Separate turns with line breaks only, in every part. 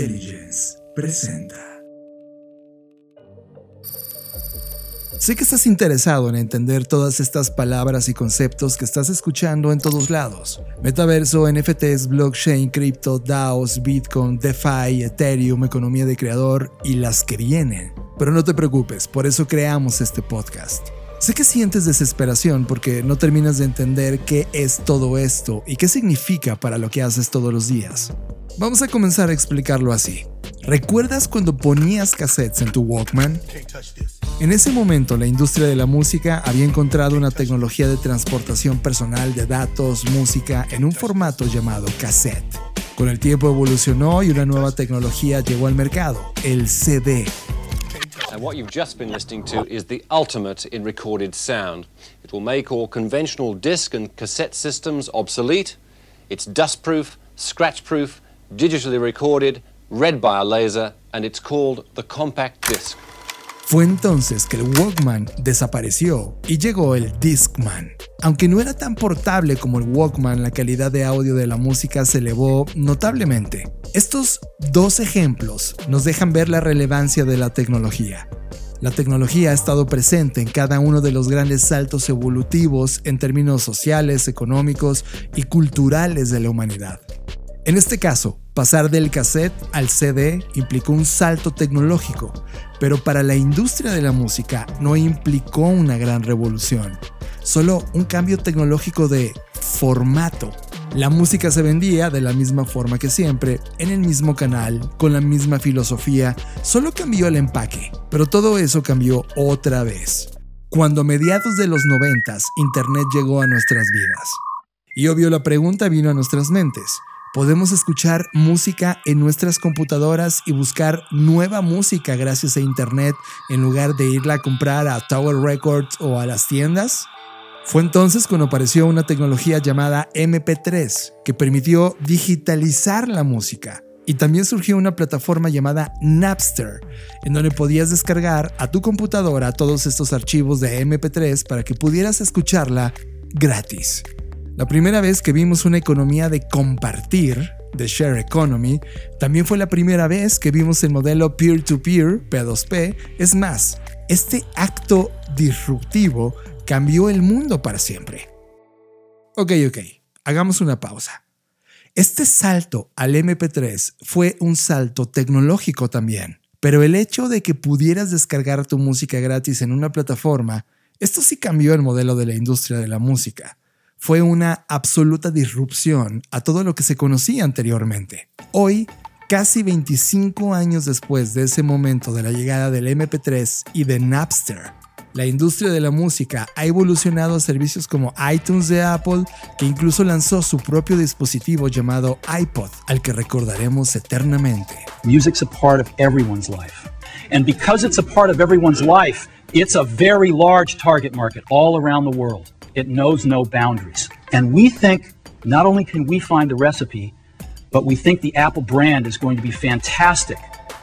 Intelligence presenta. Sé que estás interesado en entender todas estas palabras y conceptos que estás escuchando en todos lados. Metaverso, NFTs, blockchain, cripto, DAOs, Bitcoin, DeFi, Ethereum, economía de creador y las que vienen. Pero no te preocupes, por eso creamos este podcast. Sé que sientes desesperación porque no terminas de entender qué es todo esto y qué significa para lo que haces todos los días. Vamos a comenzar a explicarlo así. ¿Recuerdas cuando ponías cassettes en tu Walkman? En ese momento la industria de la música había encontrado una tecnología de transportación personal de datos, música, en un formato llamado cassette. Con el tiempo evolucionó y una nueva tecnología llegó al mercado, el CD.
And what you've just been listening to is ultimate in recorded sound. It will make all conventional disc and cassette systems obsolete. It's dustproof, scratchproof, digitally recorded, read by a laser, and it's called the compact disc.
Fue entonces que el Walkman desapareció y llegó el Discman. Aunque no era tan portable como el Walkman, la calidad de audio de la música se elevó notablemente. Estos dos ejemplos nos dejan ver la relevancia de la tecnología. La tecnología ha estado presente en cada uno de los grandes saltos evolutivos en términos sociales, económicos y culturales de la humanidad. En este caso, pasar del cassette al CD implicó un salto tecnológico, pero para la industria de la música no implicó una gran revolución, solo un cambio tecnológico de formato. La música se vendía de la misma forma que siempre, en el mismo canal, con la misma filosofía, solo cambió el empaque, pero todo eso cambió otra vez. Cuando a mediados de los noventas Internet llegó a nuestras vidas. Y obvio la pregunta vino a nuestras mentes. Podemos escuchar música en nuestras computadoras y buscar nueva música gracias a Internet en lugar de irla a comprar a Tower Records o a las tiendas. Fue entonces cuando apareció una tecnología llamada MP3 que permitió digitalizar la música. Y también surgió una plataforma llamada Napster, en donde podías descargar a tu computadora todos estos archivos de MP3 para que pudieras escucharla gratis. La primera vez que vimos una economía de compartir, de share economy, también fue la primera vez que vimos el modelo peer-to-peer, P2P. Es más, este acto disruptivo cambió el mundo para siempre. Ok, ok, hagamos una pausa. Este salto al MP3 fue un salto tecnológico también, pero el hecho de que pudieras descargar tu música gratis en una plataforma, esto sí cambió el modelo de la industria de la música fue una absoluta disrupción a todo lo que se conocía anteriormente. Hoy, casi 25 años después de ese momento de la llegada del MP3 y de Napster, la industria de la música ha evolucionado a servicios como iTunes de Apple, que incluso lanzó su propio dispositivo llamado iPod, al que recordaremos eternamente.
Music's a part of everyone's life. And because it's a part of everyone's life, it's a very large target market all around the world. It knows no boundaries. And we think not only can we find the recipe, but we think the Apple brand is going to be fantastic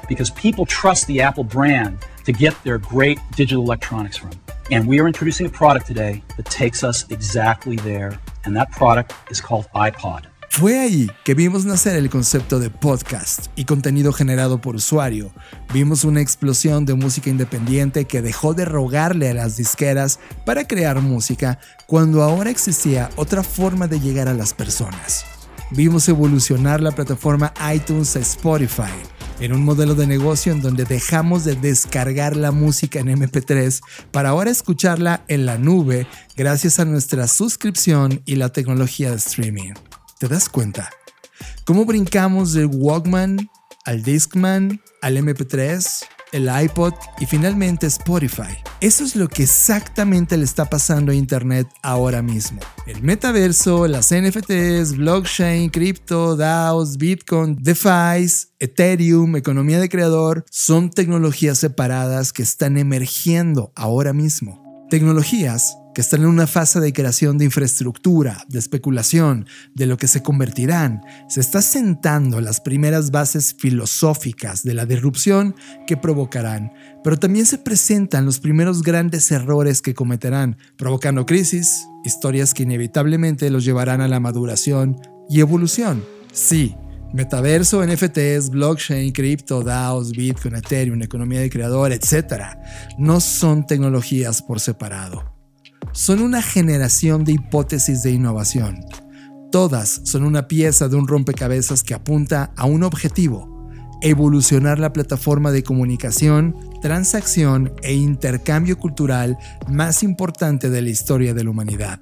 because people trust the Apple brand to get their great digital electronics from. And we are introducing a product today that takes us exactly there. And that product is called iPod.
Fue ahí que vimos nacer el concepto de podcast y contenido generado por usuario. Vimos una explosión de música independiente que dejó de rogarle a las disqueras para crear música cuando ahora existía otra forma de llegar a las personas. Vimos evolucionar la plataforma iTunes a Spotify en un modelo de negocio en donde dejamos de descargar la música en MP3 para ahora escucharla en la nube gracias a nuestra suscripción y la tecnología de streaming. ¿Te das cuenta? ¿Cómo brincamos del Walkman al Discman, al MP3, el iPod y finalmente Spotify? Eso es lo que exactamente le está pasando a Internet ahora mismo. El metaverso, las NFTs, blockchain, cripto, DAOs, Bitcoin, DeFi, Ethereum, economía de creador, son tecnologías separadas que están emergiendo ahora mismo. Tecnologías que están en una fase de creación de infraestructura, de especulación, de lo que se convertirán, se está sentando las primeras bases filosóficas de la disrupción que provocarán, pero también se presentan los primeros grandes errores que cometerán, provocando crisis, historias que inevitablemente los llevarán a la maduración y evolución. Sí, Metaverso, NFTs, blockchain, cripto, DAOs, Bitcoin, Ethereum, economía de creador, etc. No son tecnologías por separado. Son una generación de hipótesis de innovación. Todas son una pieza de un rompecabezas que apunta a un objetivo, evolucionar la plataforma de comunicación, transacción e intercambio cultural más importante de la historia de la humanidad,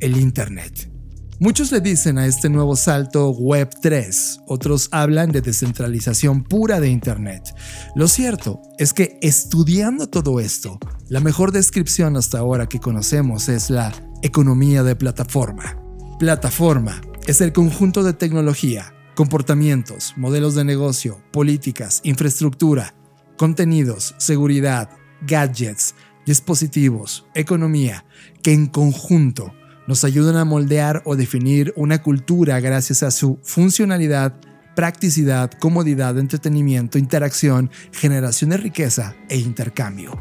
el Internet. Muchos le dicen a este nuevo salto Web 3, otros hablan de descentralización pura de Internet. Lo cierto es que estudiando todo esto, la mejor descripción hasta ahora que conocemos es la economía de plataforma. Plataforma es el conjunto de tecnología, comportamientos, modelos de negocio, políticas, infraestructura, contenidos, seguridad, gadgets, dispositivos, economía, que en conjunto nos ayudan a moldear o definir una cultura gracias a su funcionalidad, practicidad, comodidad, entretenimiento, interacción, generación de riqueza e intercambio.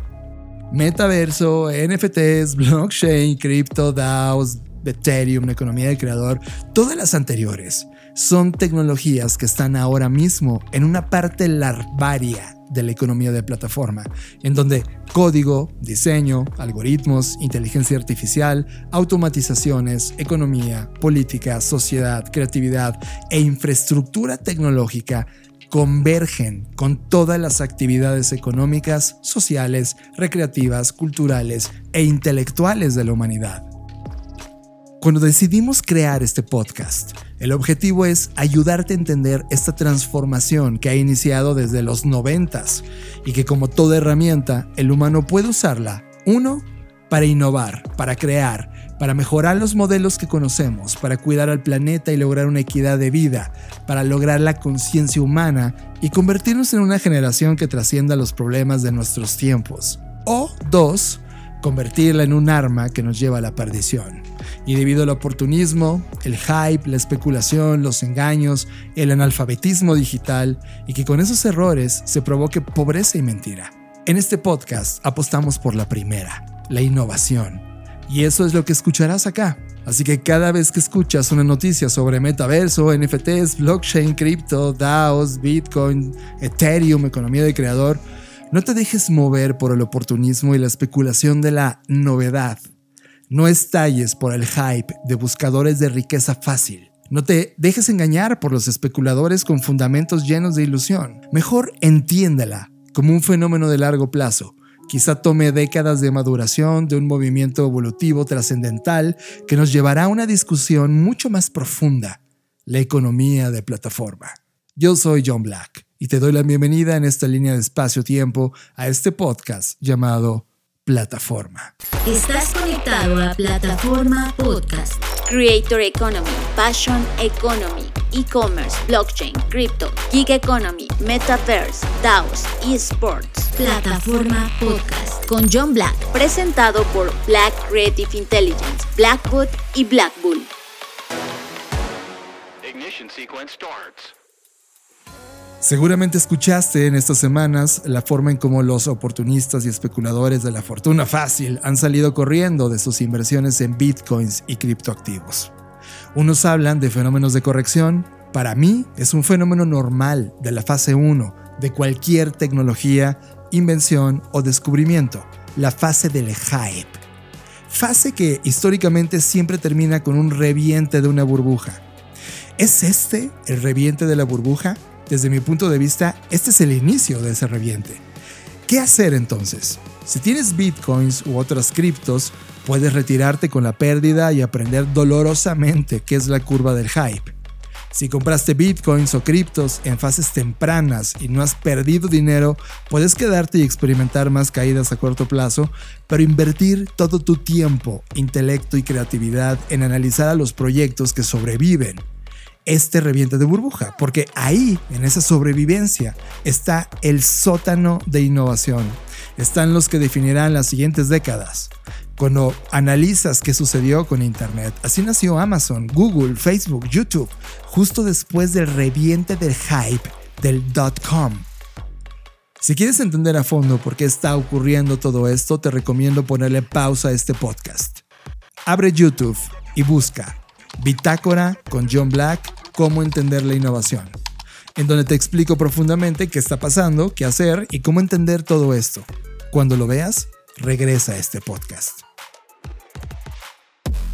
Metaverso, NFTs, blockchain, cripto, DAOs, Ethereum, economía de creador, todas las anteriores son tecnologías que están ahora mismo en una parte larvaria de la economía de plataforma, en donde código, diseño, algoritmos, inteligencia artificial, automatizaciones, economía, política, sociedad, creatividad e infraestructura tecnológica convergen con todas las actividades económicas, sociales, recreativas, culturales e intelectuales de la humanidad. Cuando decidimos crear este podcast, el objetivo es ayudarte a entender esta transformación que ha iniciado desde los noventas y que como toda herramienta, el humano puede usarla, uno, para innovar, para crear, para mejorar los modelos que conocemos, para cuidar al planeta y lograr una equidad de vida, para lograr la conciencia humana y convertirnos en una generación que trascienda los problemas de nuestros tiempos. O dos, convertirla en un arma que nos lleva a la perdición. Y debido al oportunismo, el hype, la especulación, los engaños, el analfabetismo digital y que con esos errores se provoque pobreza y mentira. En este podcast apostamos por la primera, la innovación. Y eso es lo que escucharás acá. Así que cada vez que escuchas una noticia sobre metaverso, NFTs, blockchain, cripto, DAOs, Bitcoin, Ethereum, economía de creador, no te dejes mover por el oportunismo y la especulación de la novedad. No estalles por el hype de buscadores de riqueza fácil. No te dejes engañar por los especuladores con fundamentos llenos de ilusión. Mejor entiéndela como un fenómeno de largo plazo. Quizá tome décadas de maduración de un movimiento evolutivo trascendental que nos llevará a una discusión mucho más profunda, la economía de plataforma. Yo soy John Black y te doy la bienvenida en esta línea de espacio-tiempo a este podcast llamado Plataforma.
Estás conectado a Plataforma Podcast. Creator Economy, Passion Economy, E-Commerce, Blockchain, Crypto, Gig Economy, Metaverse, DAOs, eSports. Plataforma Podcast con John Black, presentado por Black Creative Intelligence, Blackwood y Black Bull.
Ignition sequence starts. Seguramente escuchaste en estas semanas la forma en cómo los oportunistas y especuladores de la fortuna fácil han salido corriendo de sus inversiones en bitcoins y criptoactivos. Unos hablan de fenómenos de corrección, para mí es un fenómeno normal de la fase 1 de cualquier tecnología, invención o descubrimiento, la fase del hype. Fase que históricamente siempre termina con un reviente de una burbuja. ¿Es este el reviente de la burbuja? Desde mi punto de vista, este es el inicio de ese reviente. ¿Qué hacer entonces? Si tienes bitcoins u otras criptos, puedes retirarte con la pérdida y aprender dolorosamente qué es la curva del hype. Si compraste bitcoins o criptos en fases tempranas y no has perdido dinero, puedes quedarte y experimentar más caídas a corto plazo, pero invertir todo tu tiempo, intelecto y creatividad en analizar a los proyectos que sobreviven este reviente de burbuja, porque ahí, en esa sobrevivencia, está el sótano de innovación. Están los que definirán las siguientes décadas. Cuando analizas qué sucedió con Internet, así nació Amazon, Google, Facebook, YouTube, justo después del reviente del hype del dot-com. Si quieres entender a fondo por qué está ocurriendo todo esto, te recomiendo ponerle pausa a este podcast. Abre YouTube y busca Bitácora con John Black, cómo entender la innovación. en donde te explico profundamente qué está pasando, qué hacer y cómo entender todo esto. Cuando lo veas, regresa a este podcast.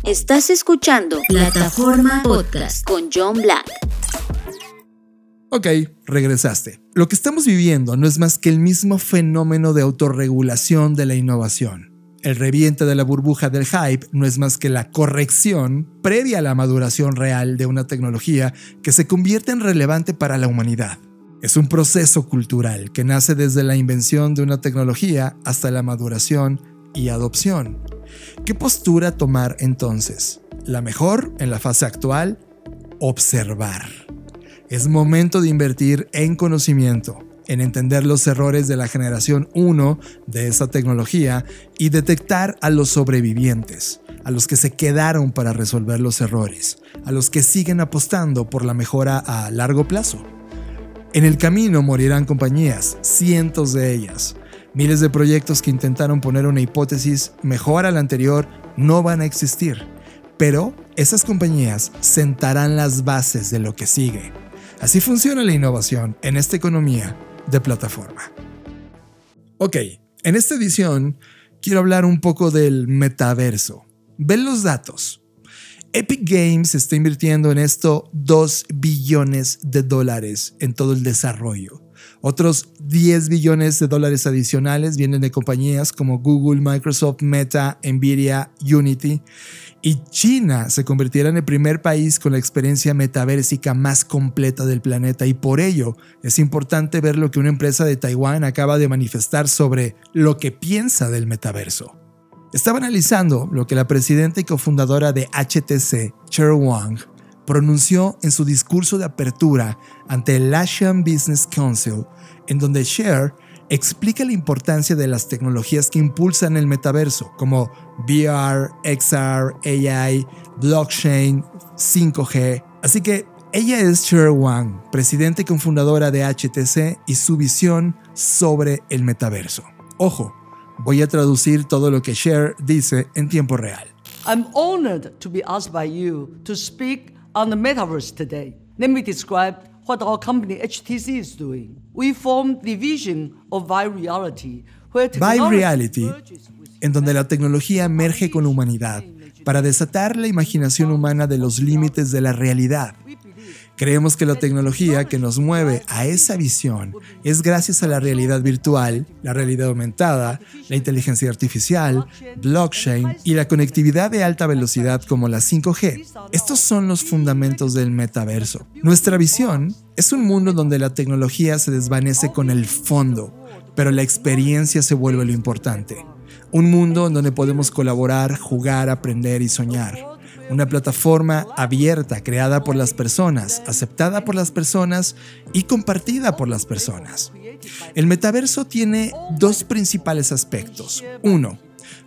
Estás escuchando Plataforma Podcast con John Black.
Ok, regresaste. Lo que estamos viviendo no es más que el mismo fenómeno de autorregulación de la innovación. El reviente de la burbuja del hype no es más que la corrección previa a la maduración real de una tecnología que se convierte en relevante para la humanidad. Es un proceso cultural que nace desde la invención de una tecnología hasta la maduración y adopción. ¿Qué postura tomar entonces? La mejor en la fase actual, observar. Es momento de invertir en conocimiento, en entender los errores de la generación 1 de esa tecnología y detectar a los sobrevivientes, a los que se quedaron para resolver los errores, a los que siguen apostando por la mejora a largo plazo. En el camino morirán compañías, cientos de ellas. Miles de proyectos que intentaron poner una hipótesis mejor a la anterior no van a existir, pero esas compañías sentarán las bases de lo que sigue. Así funciona la innovación en esta economía de plataforma. Ok, en esta edición quiero hablar un poco del metaverso. Ven los datos. Epic Games está invirtiendo en esto 2 billones de dólares en todo el desarrollo. Otros 10 billones de dólares adicionales vienen de compañías como Google, Microsoft, Meta, Nvidia, Unity. Y China se convirtiera en el primer país con la experiencia metaversica más completa del planeta y por ello es importante ver lo que una empresa de Taiwán acaba de manifestar sobre lo que piensa del metaverso. Estaba analizando lo que la presidenta y cofundadora de HTC, Cher Wang, pronunció en su discurso de apertura ante el Asian Business Council, en donde Cher explica la importancia de las tecnologías que impulsan el metaverso, como VR, XR, AI, blockchain, 5G. Así que ella es Cher Wang, presidenta y cofundadora de HTC, y su visión sobre el metaverso. Ojo, voy a traducir todo lo que Cher dice en tiempo real.
I'm honored to be asked by you to speak on the metaverse today. Let me describe what our company HTC is doing. We formed the vision of Reality,
en donde la tecnología emerge con la humanidad para desatar la imaginación humana de los límites de la realidad. Creemos que la tecnología que nos mueve a esa visión es gracias a la realidad virtual, la realidad aumentada, la inteligencia artificial, blockchain y la conectividad de alta velocidad como la 5G. Estos son los fundamentos del metaverso. Nuestra visión es un mundo donde la tecnología se desvanece con el fondo, pero la experiencia se vuelve lo importante. Un mundo donde podemos colaborar, jugar, aprender y soñar una plataforma abierta creada por las personas, aceptada por las personas y compartida por las personas. El metaverso tiene dos principales aspectos. Uno,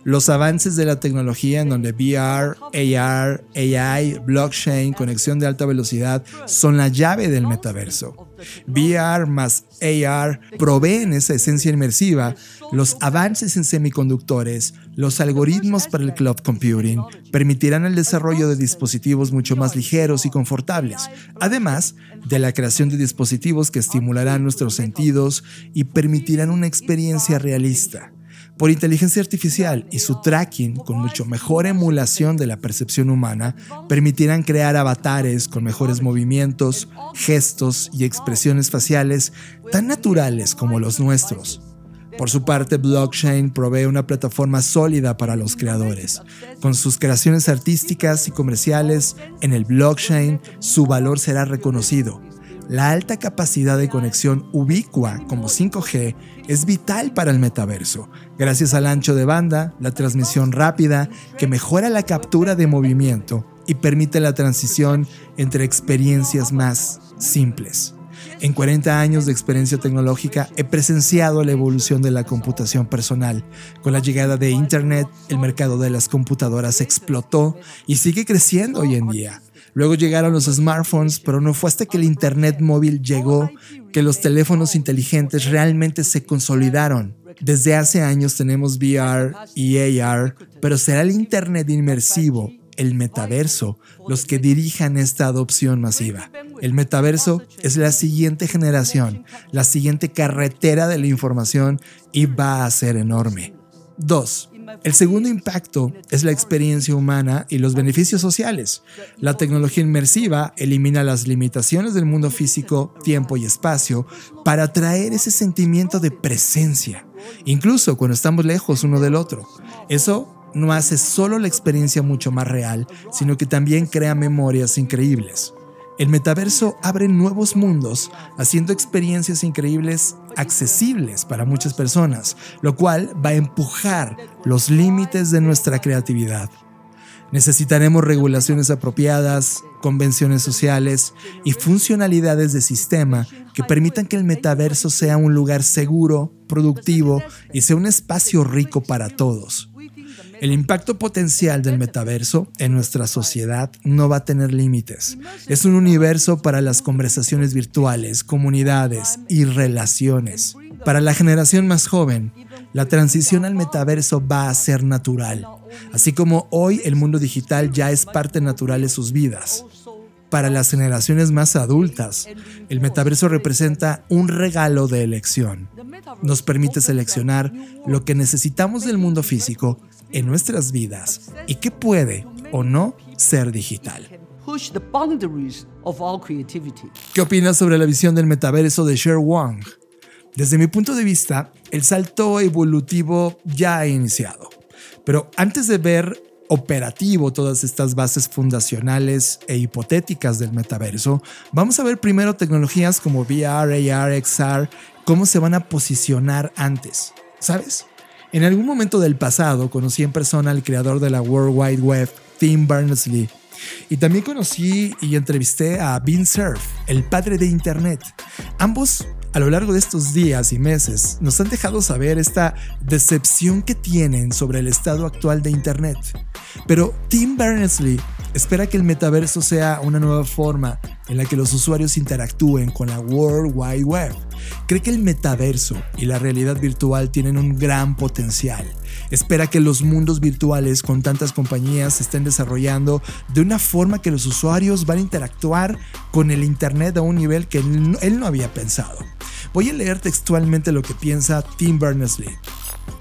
los avances de la tecnología en donde VR, AR, AI, blockchain, conexión de alta velocidad son la llave del metaverso. VR más AR proveen esa esencia inmersiva, los avances en semiconductores, los algoritmos para el cloud computing permitirán el desarrollo de dispositivos mucho más ligeros y confortables, además de la creación de dispositivos que estimularán nuestros sentidos y permitirán una experiencia realista. Por inteligencia artificial y su tracking con mucho mejor emulación de la percepción humana permitirán crear avatares con mejores movimientos, gestos y expresiones faciales tan naturales como los nuestros. Por su parte, blockchain provee una plataforma sólida para los creadores. Con sus creaciones artísticas y comerciales en el blockchain, su valor será reconocido la alta capacidad de conexión ubicua como 5G es vital para el metaverso, gracias al ancho de banda, la transmisión rápida que mejora la captura de movimiento y permite la transición entre experiencias más simples. En 40 años de experiencia tecnológica he presenciado la evolución de la computación personal. Con la llegada de Internet, el mercado de las computadoras explotó y sigue creciendo hoy en día. Luego llegaron los smartphones, pero no fue hasta que el Internet móvil llegó que los teléfonos inteligentes realmente se consolidaron. Desde hace años tenemos VR y AR, pero será el Internet inmersivo el metaverso los que dirijan esta adopción masiva. El metaverso es la siguiente generación, la siguiente carretera de la información y va a ser enorme. 2. El segundo impacto es la experiencia humana y los beneficios sociales. La tecnología inmersiva elimina las limitaciones del mundo físico, tiempo y espacio para traer ese sentimiento de presencia, incluso cuando estamos lejos uno del otro. Eso no hace solo la experiencia mucho más real, sino que también crea memorias increíbles. El metaverso abre nuevos mundos, haciendo experiencias increíbles accesibles para muchas personas, lo cual va a empujar los límites de nuestra creatividad. Necesitaremos regulaciones apropiadas, convenciones sociales y funcionalidades de sistema que permitan que el metaverso sea un lugar seguro, productivo y sea un espacio rico para todos. El impacto potencial del metaverso en nuestra sociedad no va a tener límites. Es un universo para las conversaciones virtuales, comunidades y relaciones. Para la generación más joven, la transición al metaverso va a ser natural, así como hoy el mundo digital ya es parte natural de sus vidas. Para las generaciones más adultas, el metaverso representa un regalo de elección. Nos permite seleccionar lo que necesitamos del mundo físico en nuestras vidas y que puede o no ser digital. ¿Qué opinas sobre la visión del metaverso de Sher Wang? Desde mi punto de vista, el salto evolutivo ya ha iniciado. Pero antes de ver operativo todas estas bases fundacionales e hipotéticas del metaverso, vamos a ver primero tecnologías como VR, AR, XR, cómo se van a posicionar antes. ¿Sabes? En algún momento del pasado conocí en persona al creador de la World Wide Web, Tim Berners-Lee, y también conocí y entrevisté a Bean Cerf, el padre de Internet. Ambos a lo largo de estos días y meses nos han dejado saber esta decepción que tienen sobre el estado actual de Internet. Pero Tim Berners-Lee espera que el metaverso sea una nueva forma en la que los usuarios interactúen con la World Wide Web. Cree que el metaverso y la realidad virtual tienen un gran potencial. Espera que los mundos virtuales con tantas compañías se estén desarrollando de una forma que los usuarios van a interactuar con el Internet a un nivel que él no había pensado. Voy a leer textualmente lo que piensa Tim Berners-Lee.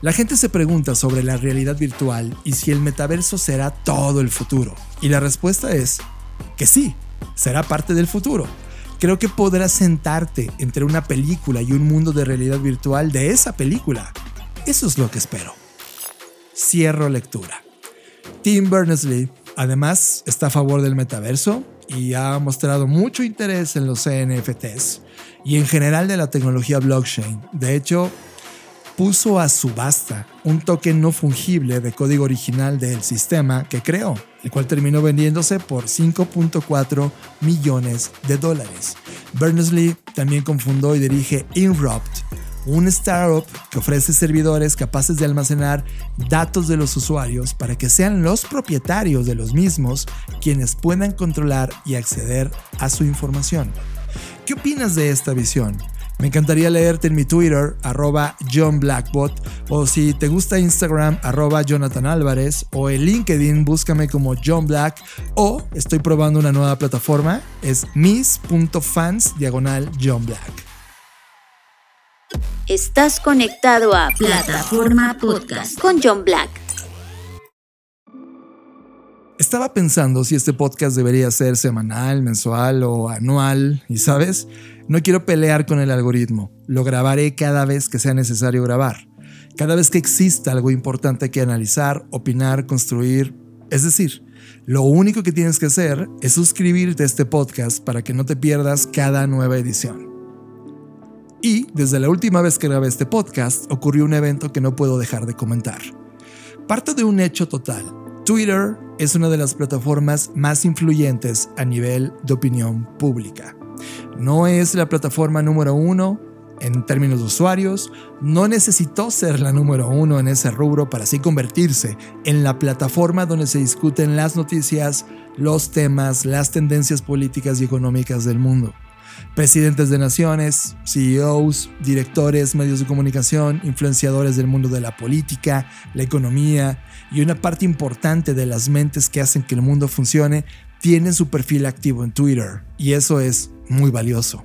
La gente se pregunta sobre la realidad virtual y si el metaverso será todo el futuro. Y la respuesta es que sí, será parte del futuro. Creo que podrás sentarte entre una película y un mundo de realidad virtual de esa película. Eso es lo que espero. Cierro lectura. Tim Berners-Lee además está a favor del metaverso y ha mostrado mucho interés en los NFTs y en general de la tecnología blockchain. De hecho, puso a subasta un token no fungible de código original del sistema que creó, el cual terminó vendiéndose por 5.4 millones de dólares. Berners-Lee también confundó y dirige Inrupt, un startup que ofrece servidores capaces de almacenar datos de los usuarios para que sean los propietarios de los mismos quienes puedan controlar y acceder a su información. ¿Qué opinas de esta visión? Me encantaría leerte en mi Twitter, arroba John o si te gusta Instagram, arroba Jonathan Álvarez, o en LinkedIn, búscame como John Black, o estoy probando una nueva plataforma, es miss.fans diagonal John Black.
Estás conectado a Plataforma Podcast con John Black.
Estaba pensando si este podcast debería ser semanal, mensual o anual, y sabes, no quiero pelear con el algoritmo, lo grabaré cada vez que sea necesario grabar, cada vez que exista algo importante que analizar, opinar, construir. Es decir, lo único que tienes que hacer es suscribirte a este podcast para que no te pierdas cada nueva edición. Y desde la última vez que grabé este podcast ocurrió un evento que no puedo dejar de comentar. Parto de un hecho total. Twitter es una de las plataformas más influyentes a nivel de opinión pública. No es la plataforma número uno en términos de usuarios, no necesitó ser la número uno en ese rubro para así convertirse en la plataforma donde se discuten las noticias, los temas, las tendencias políticas y económicas del mundo. Presidentes de naciones, CEOs, directores, medios de comunicación, influenciadores del mundo de la política, la economía y una parte importante de las mentes que hacen que el mundo funcione tienen su perfil activo en Twitter y eso es muy valioso.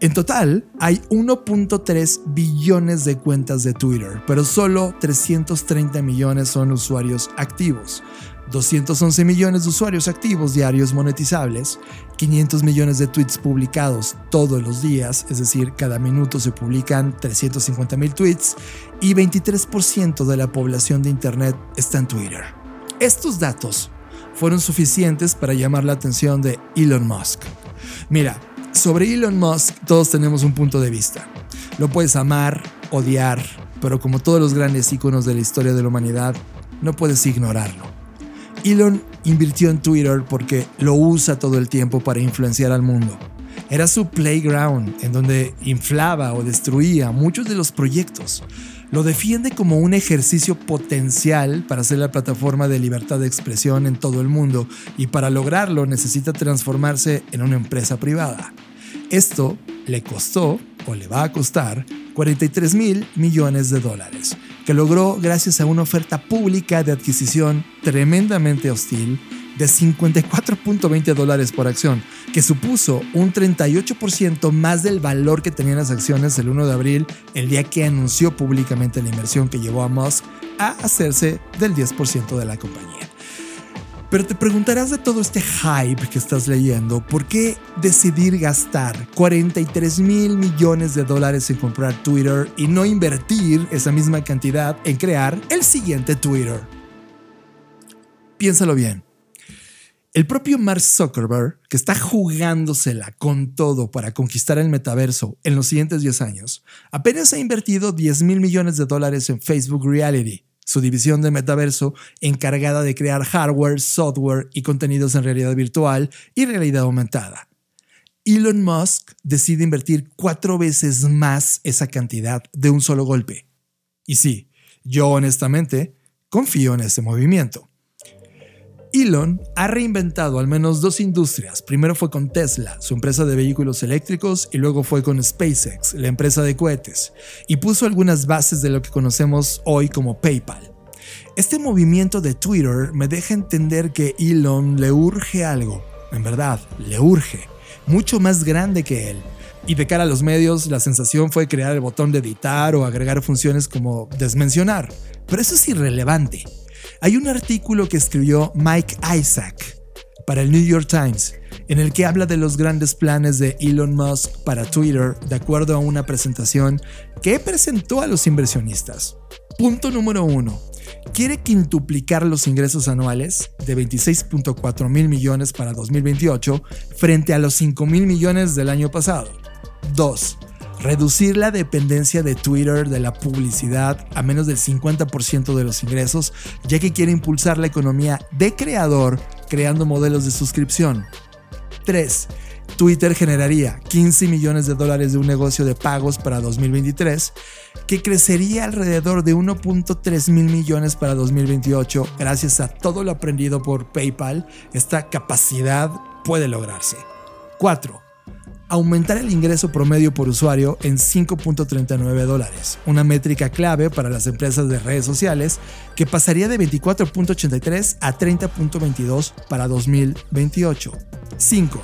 En total, hay 1.3 billones de cuentas de Twitter, pero solo 330 millones son usuarios activos. 211 millones de usuarios activos diarios monetizables, 500 millones de tweets publicados todos los días, es decir, cada minuto se publican 350 mil tweets, y 23% de la población de Internet está en Twitter. Estos datos fueron suficientes para llamar la atención de Elon Musk. Mira, sobre Elon Musk todos tenemos un punto de vista. Lo puedes amar, odiar, pero como todos los grandes íconos de la historia de la humanidad, no puedes ignorarlo. Elon invirtió en Twitter porque lo usa todo el tiempo para influenciar al mundo. Era su playground en donde inflaba o destruía muchos de los proyectos. Lo defiende como un ejercicio potencial para ser la plataforma de libertad de expresión en todo el mundo y para lograrlo necesita transformarse en una empresa privada. Esto le costó o le va a costar 43 mil millones de dólares, que logró gracias a una oferta pública de adquisición tremendamente hostil de 54.20 dólares por acción, que supuso un 38% más del valor que tenían las acciones el 1 de abril, el día que anunció públicamente la inversión que llevó a Musk a hacerse del 10% de la compañía. Pero te preguntarás de todo este hype que estás leyendo, ¿por qué decidir gastar 43 mil millones de dólares en comprar Twitter y no invertir esa misma cantidad en crear el siguiente Twitter? Piénsalo bien. El propio Mark Zuckerberg, que está jugándosela con todo para conquistar el metaverso en los siguientes 10 años, apenas ha invertido 10 mil millones de dólares en Facebook Reality, su división de metaverso encargada de crear hardware, software y contenidos en realidad virtual y realidad aumentada. Elon Musk decide invertir cuatro veces más esa cantidad de un solo golpe. Y sí, yo honestamente confío en ese movimiento. Elon ha reinventado al menos dos industrias. Primero fue con Tesla, su empresa de vehículos eléctricos, y luego fue con SpaceX, la empresa de cohetes, y puso algunas bases de lo que conocemos hoy como PayPal. Este movimiento de Twitter me deja entender que Elon le urge algo, en verdad, le urge, mucho más grande que él. Y de cara a los medios, la sensación fue crear el botón de editar o agregar funciones como desmencionar. Pero eso es irrelevante. Hay un artículo que escribió Mike Isaac para el New York Times en el que habla de los grandes planes de Elon Musk para Twitter de acuerdo a una presentación que presentó a los inversionistas. Punto número uno. Quiere quintuplicar los ingresos anuales de 26.4 mil millones para 2028 frente a los 5 mil millones del año pasado. 2 reducir la dependencia de Twitter de la publicidad a menos del 50% de los ingresos, ya que quiere impulsar la economía de creador creando modelos de suscripción. 3. Twitter generaría 15 millones de dólares de un negocio de pagos para 2023, que crecería alrededor de 1.3 mil millones para 2028 gracias a todo lo aprendido por PayPal. Esta capacidad puede lograrse. 4 aumentar el ingreso promedio por usuario en 5.39 dólares, una métrica clave para las empresas de redes sociales que pasaría de 24.83 a 30.22 para 2028. 5.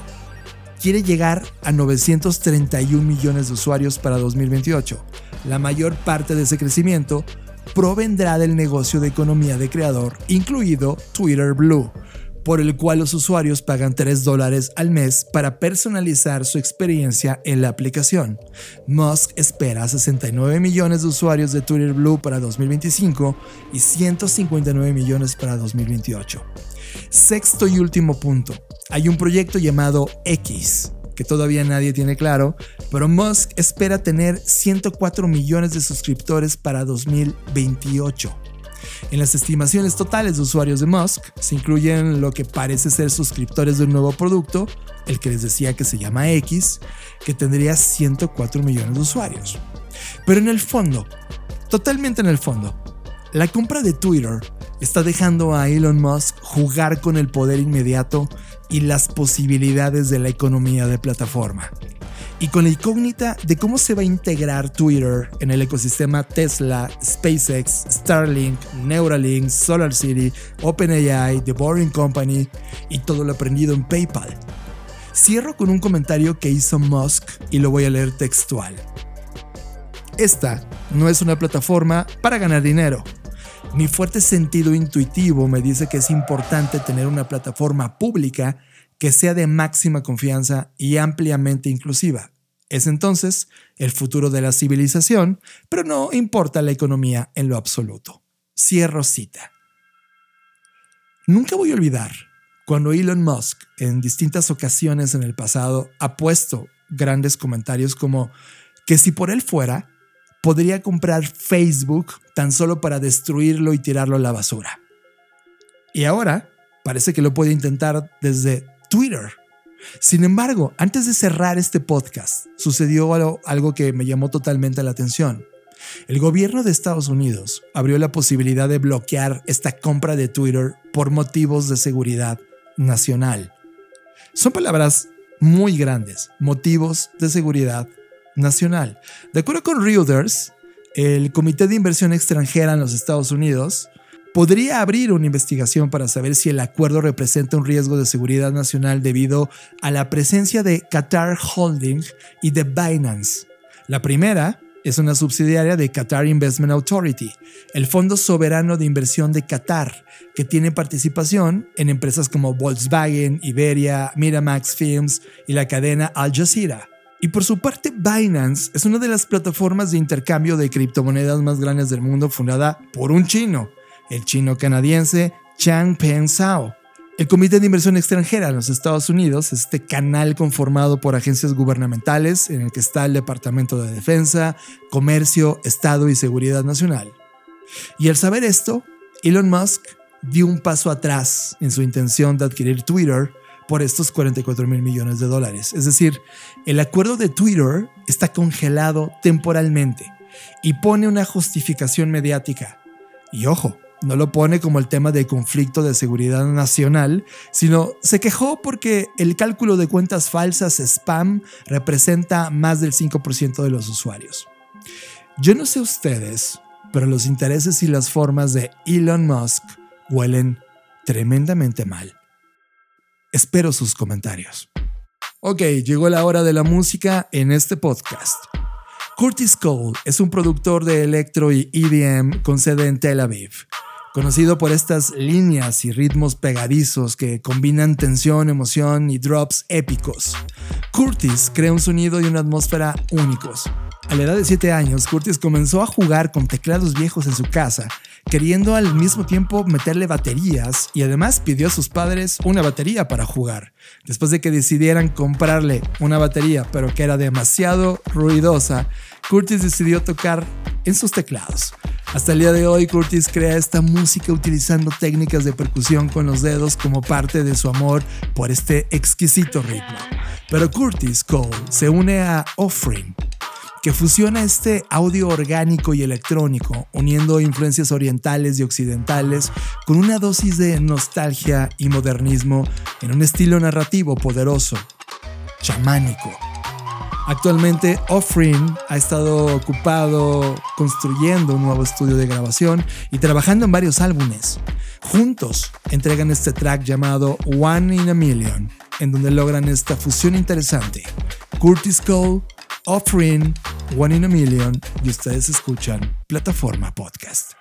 Quiere llegar a 931 millones de usuarios para 2028. La mayor parte de ese crecimiento provendrá del negocio de economía de creador, incluido Twitter Blue por el cual los usuarios pagan 3 dólares al mes para personalizar su experiencia en la aplicación. Musk espera 69 millones de usuarios de Twitter Blue para 2025 y 159 millones para 2028. Sexto y último punto. Hay un proyecto llamado X, que todavía nadie tiene claro, pero Musk espera tener 104 millones de suscriptores para 2028. En las estimaciones totales de usuarios de Musk se incluyen lo que parece ser suscriptores de un nuevo producto, el que les decía que se llama X, que tendría 104 millones de usuarios. Pero en el fondo, totalmente en el fondo, la compra de Twitter está dejando a Elon Musk jugar con el poder inmediato y las posibilidades de la economía de plataforma. Y con la incógnita de cómo se va a integrar Twitter en el ecosistema Tesla, SpaceX, Starlink, Neuralink, SolarCity, OpenAI, The Boring Company y todo lo aprendido en PayPal. Cierro con un comentario que hizo Musk y lo voy a leer textual. Esta no es una plataforma para ganar dinero. Mi fuerte sentido intuitivo me dice que es importante tener una plataforma pública que sea de máxima confianza y ampliamente inclusiva. Es entonces el futuro de la civilización, pero no importa la economía en lo absoluto. Cierro cita. Nunca voy a olvidar cuando Elon Musk en distintas ocasiones en el pasado ha puesto grandes comentarios como que si por él fuera, podría comprar Facebook tan solo para destruirlo y tirarlo a la basura. Y ahora parece que lo puede intentar desde Twitter. Sin embargo, antes de cerrar este podcast, sucedió algo, que me llamó totalmente la atención. El gobierno de Estados Unidos abrió la posibilidad de bloquear esta compra de Twitter por motivos de seguridad nacional. Son palabras muy grandes, motivos de seguridad nacional. De acuerdo con Reuters, el Comité de Inversión Extranjera en los Estados Unidos podría abrir una investigación para saber si el acuerdo representa un riesgo de seguridad nacional debido a la presencia de Qatar Holding y de Binance. La primera es una subsidiaria de Qatar Investment Authority, el fondo soberano de inversión de Qatar, que tiene participación en empresas como Volkswagen, Iberia, Miramax Films y la cadena Al Jazeera. Y por su parte, Binance es una de las plataformas de intercambio de criptomonedas más grandes del mundo fundada por un chino, el chino canadiense Changpeng Zhao. El Comité de Inversión Extranjera en los Estados Unidos es este canal conformado por agencias gubernamentales en el que está el Departamento de Defensa, Comercio, Estado y Seguridad Nacional. Y al saber esto, Elon Musk dio un paso atrás en su intención de adquirir Twitter por estos 44 mil millones de dólares. Es decir, el acuerdo de Twitter está congelado temporalmente y pone una justificación mediática. Y ojo, no lo pone como el tema de conflicto de seguridad nacional, sino se quejó porque el cálculo de cuentas falsas spam representa más del 5% de los usuarios. Yo no sé ustedes, pero los intereses y las formas de Elon Musk huelen tremendamente mal. Espero sus comentarios. Ok, llegó la hora de la música en este podcast. Curtis Cole es un productor de electro y EDM con sede en Tel Aviv. Conocido por estas líneas y ritmos pegadizos que combinan tensión, emoción y drops épicos. Curtis crea un sonido y una atmósfera únicos. A la edad de 7 años, Curtis comenzó a jugar con teclados viejos en su casa queriendo al mismo tiempo meterle baterías y además pidió a sus padres una batería para jugar. Después de que decidieran comprarle una batería pero que era demasiado ruidosa, Curtis decidió tocar en sus teclados. Hasta el día de hoy, Curtis crea esta música utilizando técnicas de percusión con los dedos como parte de su amor por este exquisito ritmo. Pero Curtis Cole se une a Offering, que fusiona este audio orgánico y electrónico, uniendo influencias orientales y occidentales con una dosis de nostalgia y modernismo en un estilo narrativo poderoso, chamánico. Actualmente Offring ha estado ocupado construyendo un nuevo estudio de grabación y trabajando en varios álbumes. Juntos entregan este track llamado One in a Million, en donde logran esta fusión interesante. Curtis Cole Offering One in a Million y ustedes escuchan Plataforma Podcast.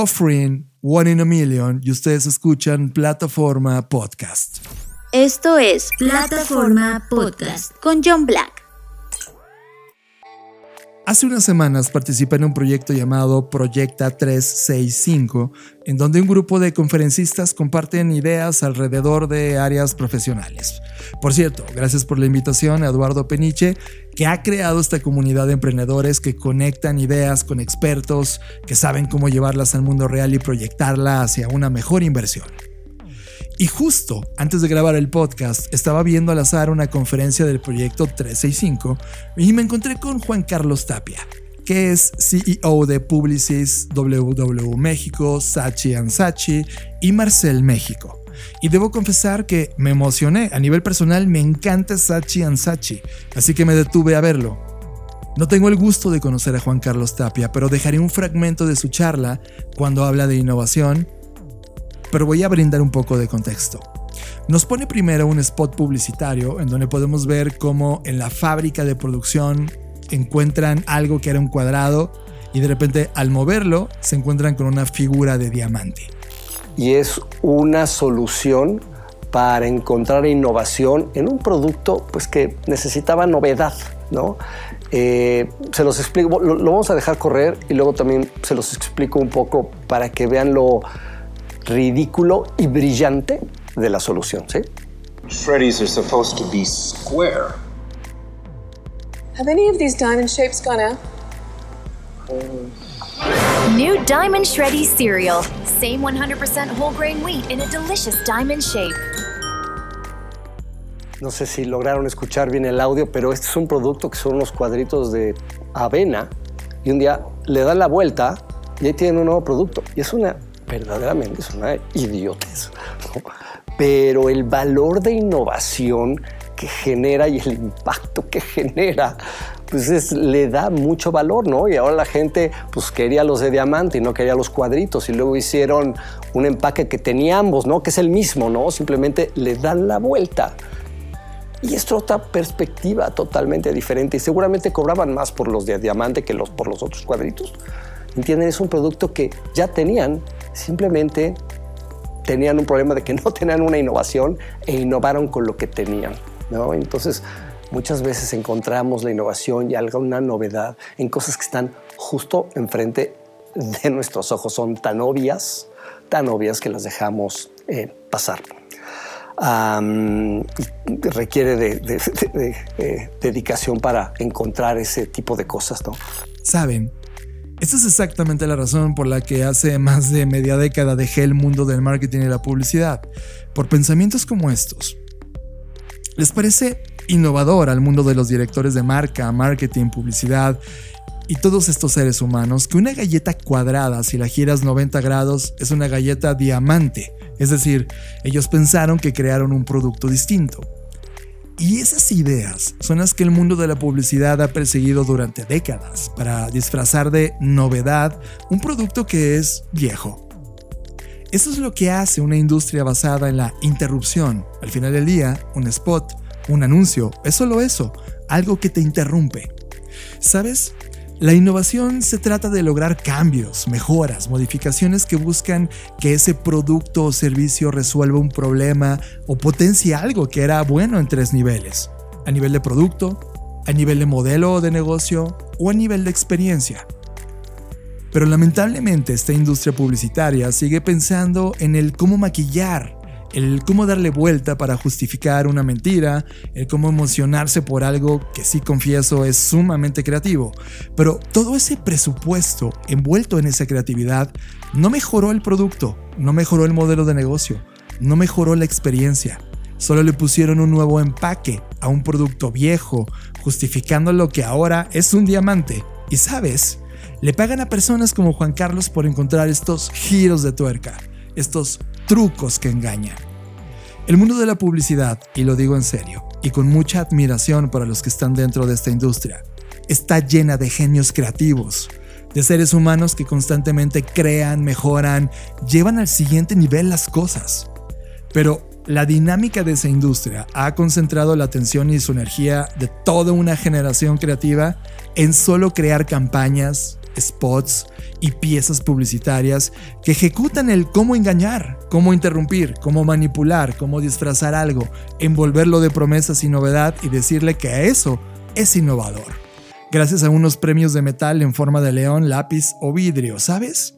Offering, One in a Million y ustedes escuchan Plataforma Podcast.
Esto es Plataforma Podcast con John Black.
Hace unas semanas participé en un proyecto llamado Proyecta 365, en donde un grupo de conferencistas comparten ideas alrededor de áreas profesionales. Por cierto, gracias por la invitación a Eduardo Peniche, que ha creado esta comunidad de emprendedores que conectan ideas con expertos, que saben cómo llevarlas al mundo real y proyectarla hacia una mejor inversión. Y justo antes de grabar el podcast, estaba viendo al azar una conferencia del proyecto 365 y me encontré con Juan Carlos Tapia, que es CEO de Publicis WW México, Sachi Sachi y Marcel México. Y debo confesar que me emocioné. A nivel personal me encanta Sachi Sachi, así que me detuve a verlo. No tengo el gusto de conocer a Juan Carlos Tapia, pero dejaré un fragmento de su charla cuando habla de innovación pero voy a brindar un poco de contexto. Nos pone primero un spot publicitario en donde podemos ver cómo en la fábrica de producción encuentran algo que era un cuadrado y de repente al moverlo se encuentran con una figura de diamante.
Y es una solución para encontrar innovación en un producto pues, que necesitaba novedad. ¿no? Eh, se los explico, lo, lo, vamos a dejar correr y luego también se los explico un poco para que vean lo, ridículo y brillante de la solución, ¿sí?
Shreddies are supposed to be square.
Have any of these diamond shapes gone out?
New Diamond Shreddy cereal. Same 100% whole grain wheat in a delicious diamond shape.
No sé si lograron escuchar bien el audio, pero este es un producto que son unos cuadritos de avena y un día le dan la vuelta y ahí tienen un nuevo producto. Y es una verdaderamente es una idiotez. Pero el valor de innovación que genera y el impacto que genera, pues le da mucho valor, ¿no? Y ahora la gente pues quería los de diamante y no quería los cuadritos y luego hicieron un empaque que tenía ambos, ¿no? Que es el mismo, ¿no? Simplemente le dan la vuelta. Y es otra perspectiva totalmente diferente y seguramente cobraban más por los de diamante que los, por los otros cuadritos. ¿Entienden? Es un producto que ya tenían simplemente tenían un problema de que no tenían una innovación e innovaron con lo que tenían. ¿no? Entonces, muchas veces encontramos la innovación y alguna novedad en cosas que están justo enfrente de nuestros ojos. Son tan obvias, tan obvias que las dejamos eh, pasar. requiere de, dedicación para encontrar ese tipo de cosas, ¿no?
Saben, esta es exactamente la razón por la que hace más de media década dejé el mundo del marketing y la publicidad, por pensamientos como estos. ¿Les parece innovador al mundo de los directores de marca, marketing, publicidad y todos estos seres humanos que una galleta cuadrada, si la giras 90 grados, es una galleta diamante? Es decir, ellos pensaron que crearon un producto distinto. Y esas ideas son las que el mundo de la publicidad ha perseguido durante décadas para disfrazar de novedad un producto que es viejo. Eso es lo que hace una industria basada en la interrupción. Al final del día, un spot, un anuncio, es solo eso, algo que te interrumpe. ¿Sabes? La innovación se trata de lograr cambios, mejoras, modificaciones que buscan que ese producto o servicio resuelva un problema o potencie algo que era bueno en tres niveles. A nivel de producto, a nivel de modelo de negocio o a nivel de experiencia. Pero lamentablemente esta industria publicitaria sigue pensando en el cómo maquillar el cómo darle vuelta para justificar una mentira, el cómo emocionarse por algo que sí confieso es sumamente creativo. Pero todo ese presupuesto envuelto en esa creatividad no mejoró el producto, no mejoró el modelo de negocio, no mejoró la experiencia. Solo le pusieron un nuevo empaque a un producto viejo, justificando lo que ahora es un diamante. Y sabes, le pagan a personas como Juan Carlos por encontrar estos giros de tuerca, estos trucos que engañan. El mundo de la publicidad, y lo digo en serio, y con mucha admiración para los que están dentro de esta industria, está llena de genios creativos, de seres humanos que constantemente crean, mejoran, llevan al siguiente nivel las cosas. Pero la dinámica de esa industria ha concentrado la atención y su energía de toda una generación creativa en solo crear campañas, spots y piezas publicitarias que ejecutan el cómo engañar, cómo interrumpir, cómo manipular, cómo disfrazar algo, envolverlo de promesas y novedad y decirle que eso es innovador. Gracias a unos premios de metal en forma de león, lápiz o vidrio, ¿sabes?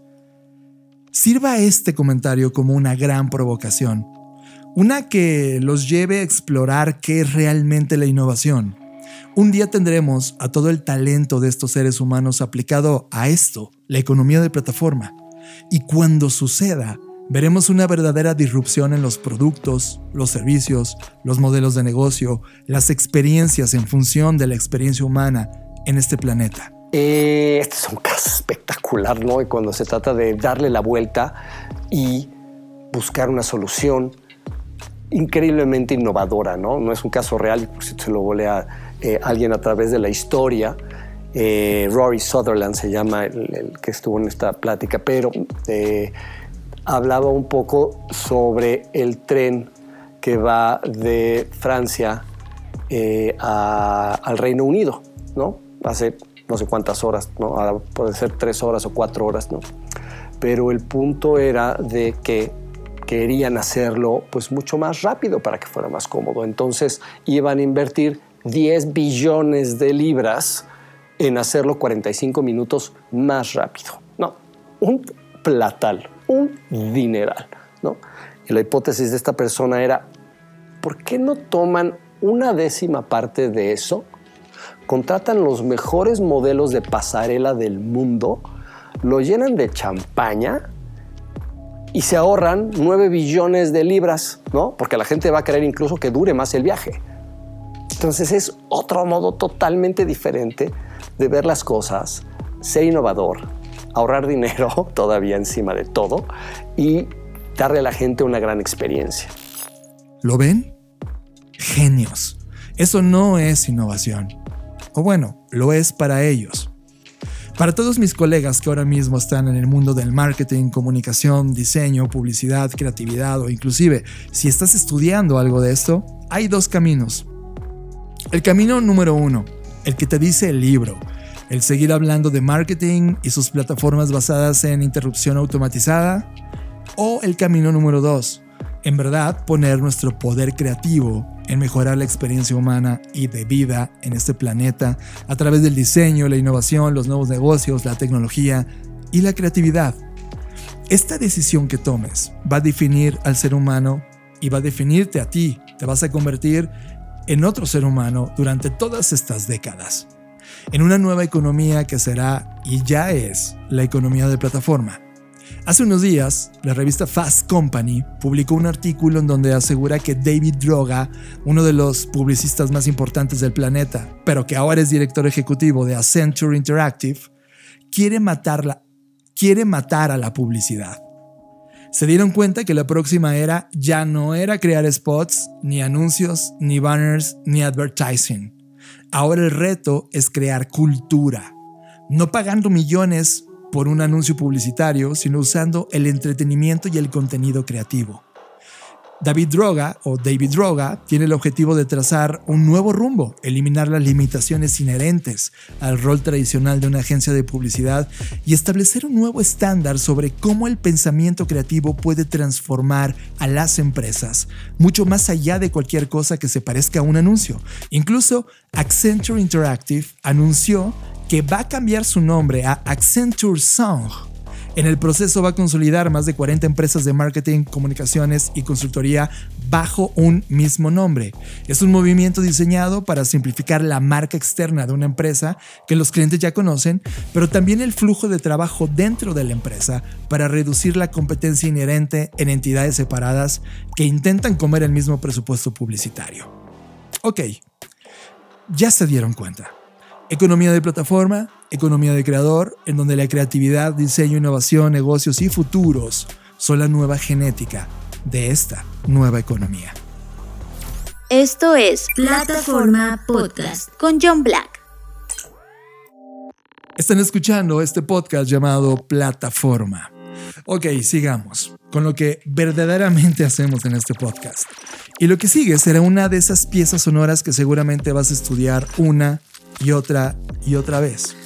Sirva este comentario como una gran provocación, una que los lleve a explorar qué es realmente la innovación un día tendremos a todo el talento de estos seres humanos aplicado a esto, la economía de plataforma. Y cuando suceda, veremos una verdadera disrupción en los productos, los servicios, los modelos de negocio, las experiencias en función de la experiencia humana en este planeta.
Eh, este es un caso espectacular, ¿no? Y cuando se trata de darle la vuelta y buscar una solución increíblemente innovadora, ¿no? No es un caso real, por si se lo volea eh, alguien a través de la historia. Eh, Rory Sutherland se llama el, que estuvo en esta plática, pero eh, hablaba un poco sobre el tren que va de Francia al Reino Unido, ¿no? Hace no sé cuántas horas, ¿no? puede ser tres horas o cuatro horas, ¿no? Pero el punto era de que querían hacerlo pues mucho más rápido para que fuera más cómodo. Entonces iban a invertir 10 billones de libras en hacerlo 45 minutos más rápido. No, un platal, un dineral. ¿no? Y la hipótesis de esta persona era, ¿por qué no toman una décima parte de eso? Contratan los mejores modelos de pasarela del mundo, lo llenan de champaña y se ahorran 9 billones de libras, ¿no? Porque la gente va a querer incluso que dure más el viaje. Entonces es otro modo totalmente diferente de ver las cosas, ser innovador, ahorrar dinero todavía encima de todo y darle a la gente una gran experiencia.
¿Lo ven? Genios. Eso no es innovación. O bueno, lo es para ellos. Para todos mis colegas que ahora mismo están en el mundo del marketing, comunicación, diseño, publicidad, creatividad o inclusive si estás estudiando algo de esto, hay dos caminos. El camino número uno, el que te dice el libro, el seguir hablando de marketing y sus plataformas basadas en interrupción automatizada. O el camino número dos, en verdad poner nuestro poder creativo en mejorar la experiencia humana y de vida en este planeta a través del diseño, la innovación, los nuevos negocios, la tecnología y la creatividad. Esta decisión que tomes va a definir al ser humano y va a definirte a ti. Te vas a convertir en otro ser humano durante todas estas décadas, en una nueva economía que será y ya es la economía de plataforma. Hace unos días, la revista Fast Company publicó un artículo en donde asegura que David Droga, uno de los publicistas más importantes del planeta, pero que ahora es director ejecutivo de Accenture Interactive, quiere, quiere matar a la publicidad. Se dieron cuenta que la próxima era ya no era crear spots, ni anuncios, ni banners, ni advertising. Ahora el reto es crear cultura, no pagando millones por un anuncio publicitario, sino usando el entretenimiento y el contenido creativo. David Droga o David Droga tiene el objetivo de trazar un nuevo rumbo, eliminar las limitaciones inherentes al rol tradicional de una agencia de publicidad y establecer un nuevo estándar sobre cómo el pensamiento creativo puede transformar a las empresas, mucho más allá de cualquier cosa que se parezca a un anuncio. Incluso Accenture Interactive anunció que va a cambiar su nombre a Accenture Song en el proceso va a consolidar más de 40 empresas de marketing, comunicaciones y consultoría bajo un mismo nombre. Es un movimiento diseñado para simplificar la marca externa de una empresa que los clientes ya conocen, pero también el flujo de trabajo dentro de la empresa para reducir la competencia inherente en entidades separadas que intentan comer el mismo presupuesto publicitario. Ok, ya se dieron cuenta. Economía de plataforma, economía de creador, en donde la creatividad, diseño, innovación, negocios y futuros son la nueva genética de esta nueva economía.
Esto es Plataforma Podcast con John Black.
Están escuchando este podcast llamado Plataforma. Ok, sigamos con lo que verdaderamente hacemos en este podcast. Y lo que sigue será una de esas piezas sonoras que seguramente vas a estudiar una y otra y otra vez.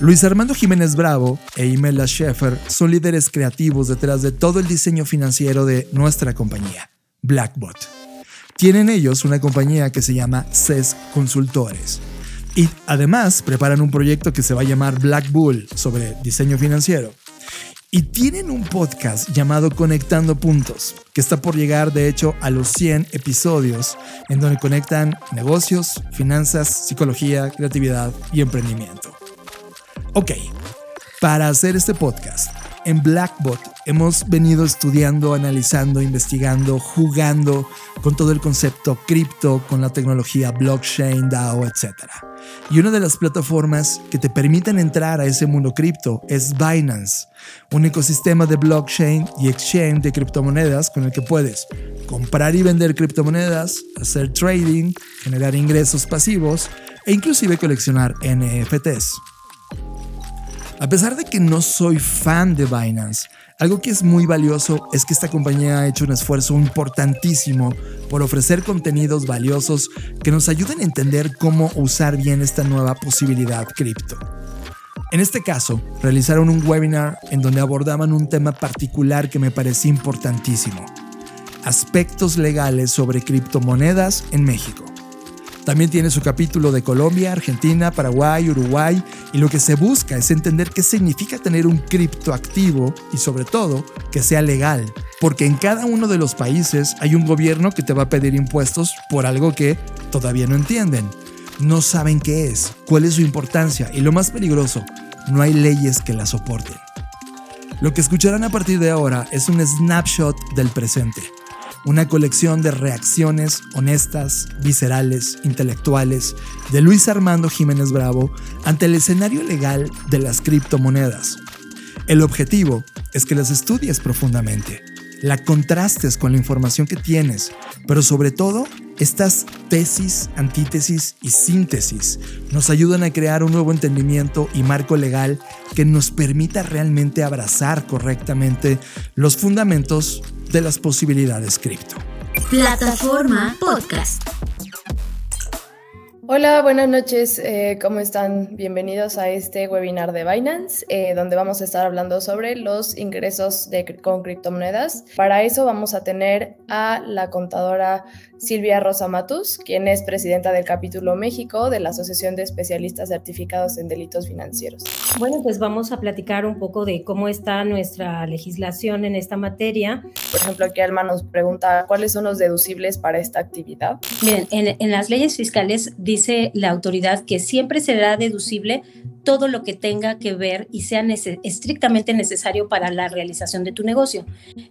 Luis Armando Jiménez Bravo e Imelda Schaeffer son líderes creativos detrás de todo el diseño financiero de nuestra compañía, Blackbot. Tienen ellos una compañía que se llama CES Consultores. Y además preparan un proyecto que se va a llamar Black Bull sobre diseño financiero. Y tienen un podcast llamado Conectando Puntos, que está por llegar de hecho a los 100 episodios, en donde conectan negocios, finanzas, psicología, creatividad y emprendimiento. Ok, para hacer este podcast, en Blackbot hemos venido estudiando, analizando, investigando, jugando con todo el concepto cripto, con la tecnología blockchain, DAO, etc. Y una de las plataformas que te permiten entrar a ese mundo cripto es Binance, un ecosistema de blockchain y exchange de criptomonedas con el que puedes comprar y vender criptomonedas, hacer trading, generar ingresos pasivos e inclusive coleccionar NFTs. A pesar de que no soy fan de Binance, algo que es muy valioso es que esta compañía ha hecho un esfuerzo importantísimo por ofrecer contenidos valiosos que nos ayuden a entender cómo usar bien esta nueva posibilidad cripto. En este caso, realizaron un webinar en donde abordaban un tema particular que me parecía importantísimo, aspectos legales sobre criptomonedas en México. También tiene su capítulo de Colombia, Argentina, Paraguay, Uruguay y lo que se busca es entender qué significa tener un criptoactivo y sobre todo que sea legal, porque en cada uno de los países hay un gobierno que te va a pedir impuestos por algo que todavía no entienden. No saben qué es, cuál es su importancia y lo más peligroso, no hay leyes que la soporten. Lo que escucharán a partir de ahora es un snapshot del presente una colección de reacciones honestas, viscerales, intelectuales de Luis Armando Jiménez Bravo ante el escenario legal de las criptomonedas. El objetivo es que las estudies profundamente, la contrastes con la información que tienes, pero sobre todo estas tesis, antítesis y síntesis nos ayudan a crear un nuevo entendimiento y marco legal que nos permita realmente abrazar correctamente los fundamentos de las posibilidades cripto.
Plataforma Podcast.
Hola, buenas noches, eh, ¿cómo están? Bienvenidos a este webinar de Binance, eh, donde vamos a estar hablando sobre los ingresos de, con criptomonedas. Para eso vamos a tener a la contadora Silvia Rosa Matus, quien es presidenta del capítulo México de la Asociación de Especialistas Certificados en Delitos Financieros.
Bueno, pues vamos a platicar un poco de cómo está nuestra legislación en esta materia.
Por ejemplo, aquí Alma nos pregunta cuáles son los deducibles para esta actividad.
Bien, en, en las leyes fiscales dice la autoridad que siempre será deducible todo lo que tenga que ver y sea estrictamente necesario para la realización de tu negocio.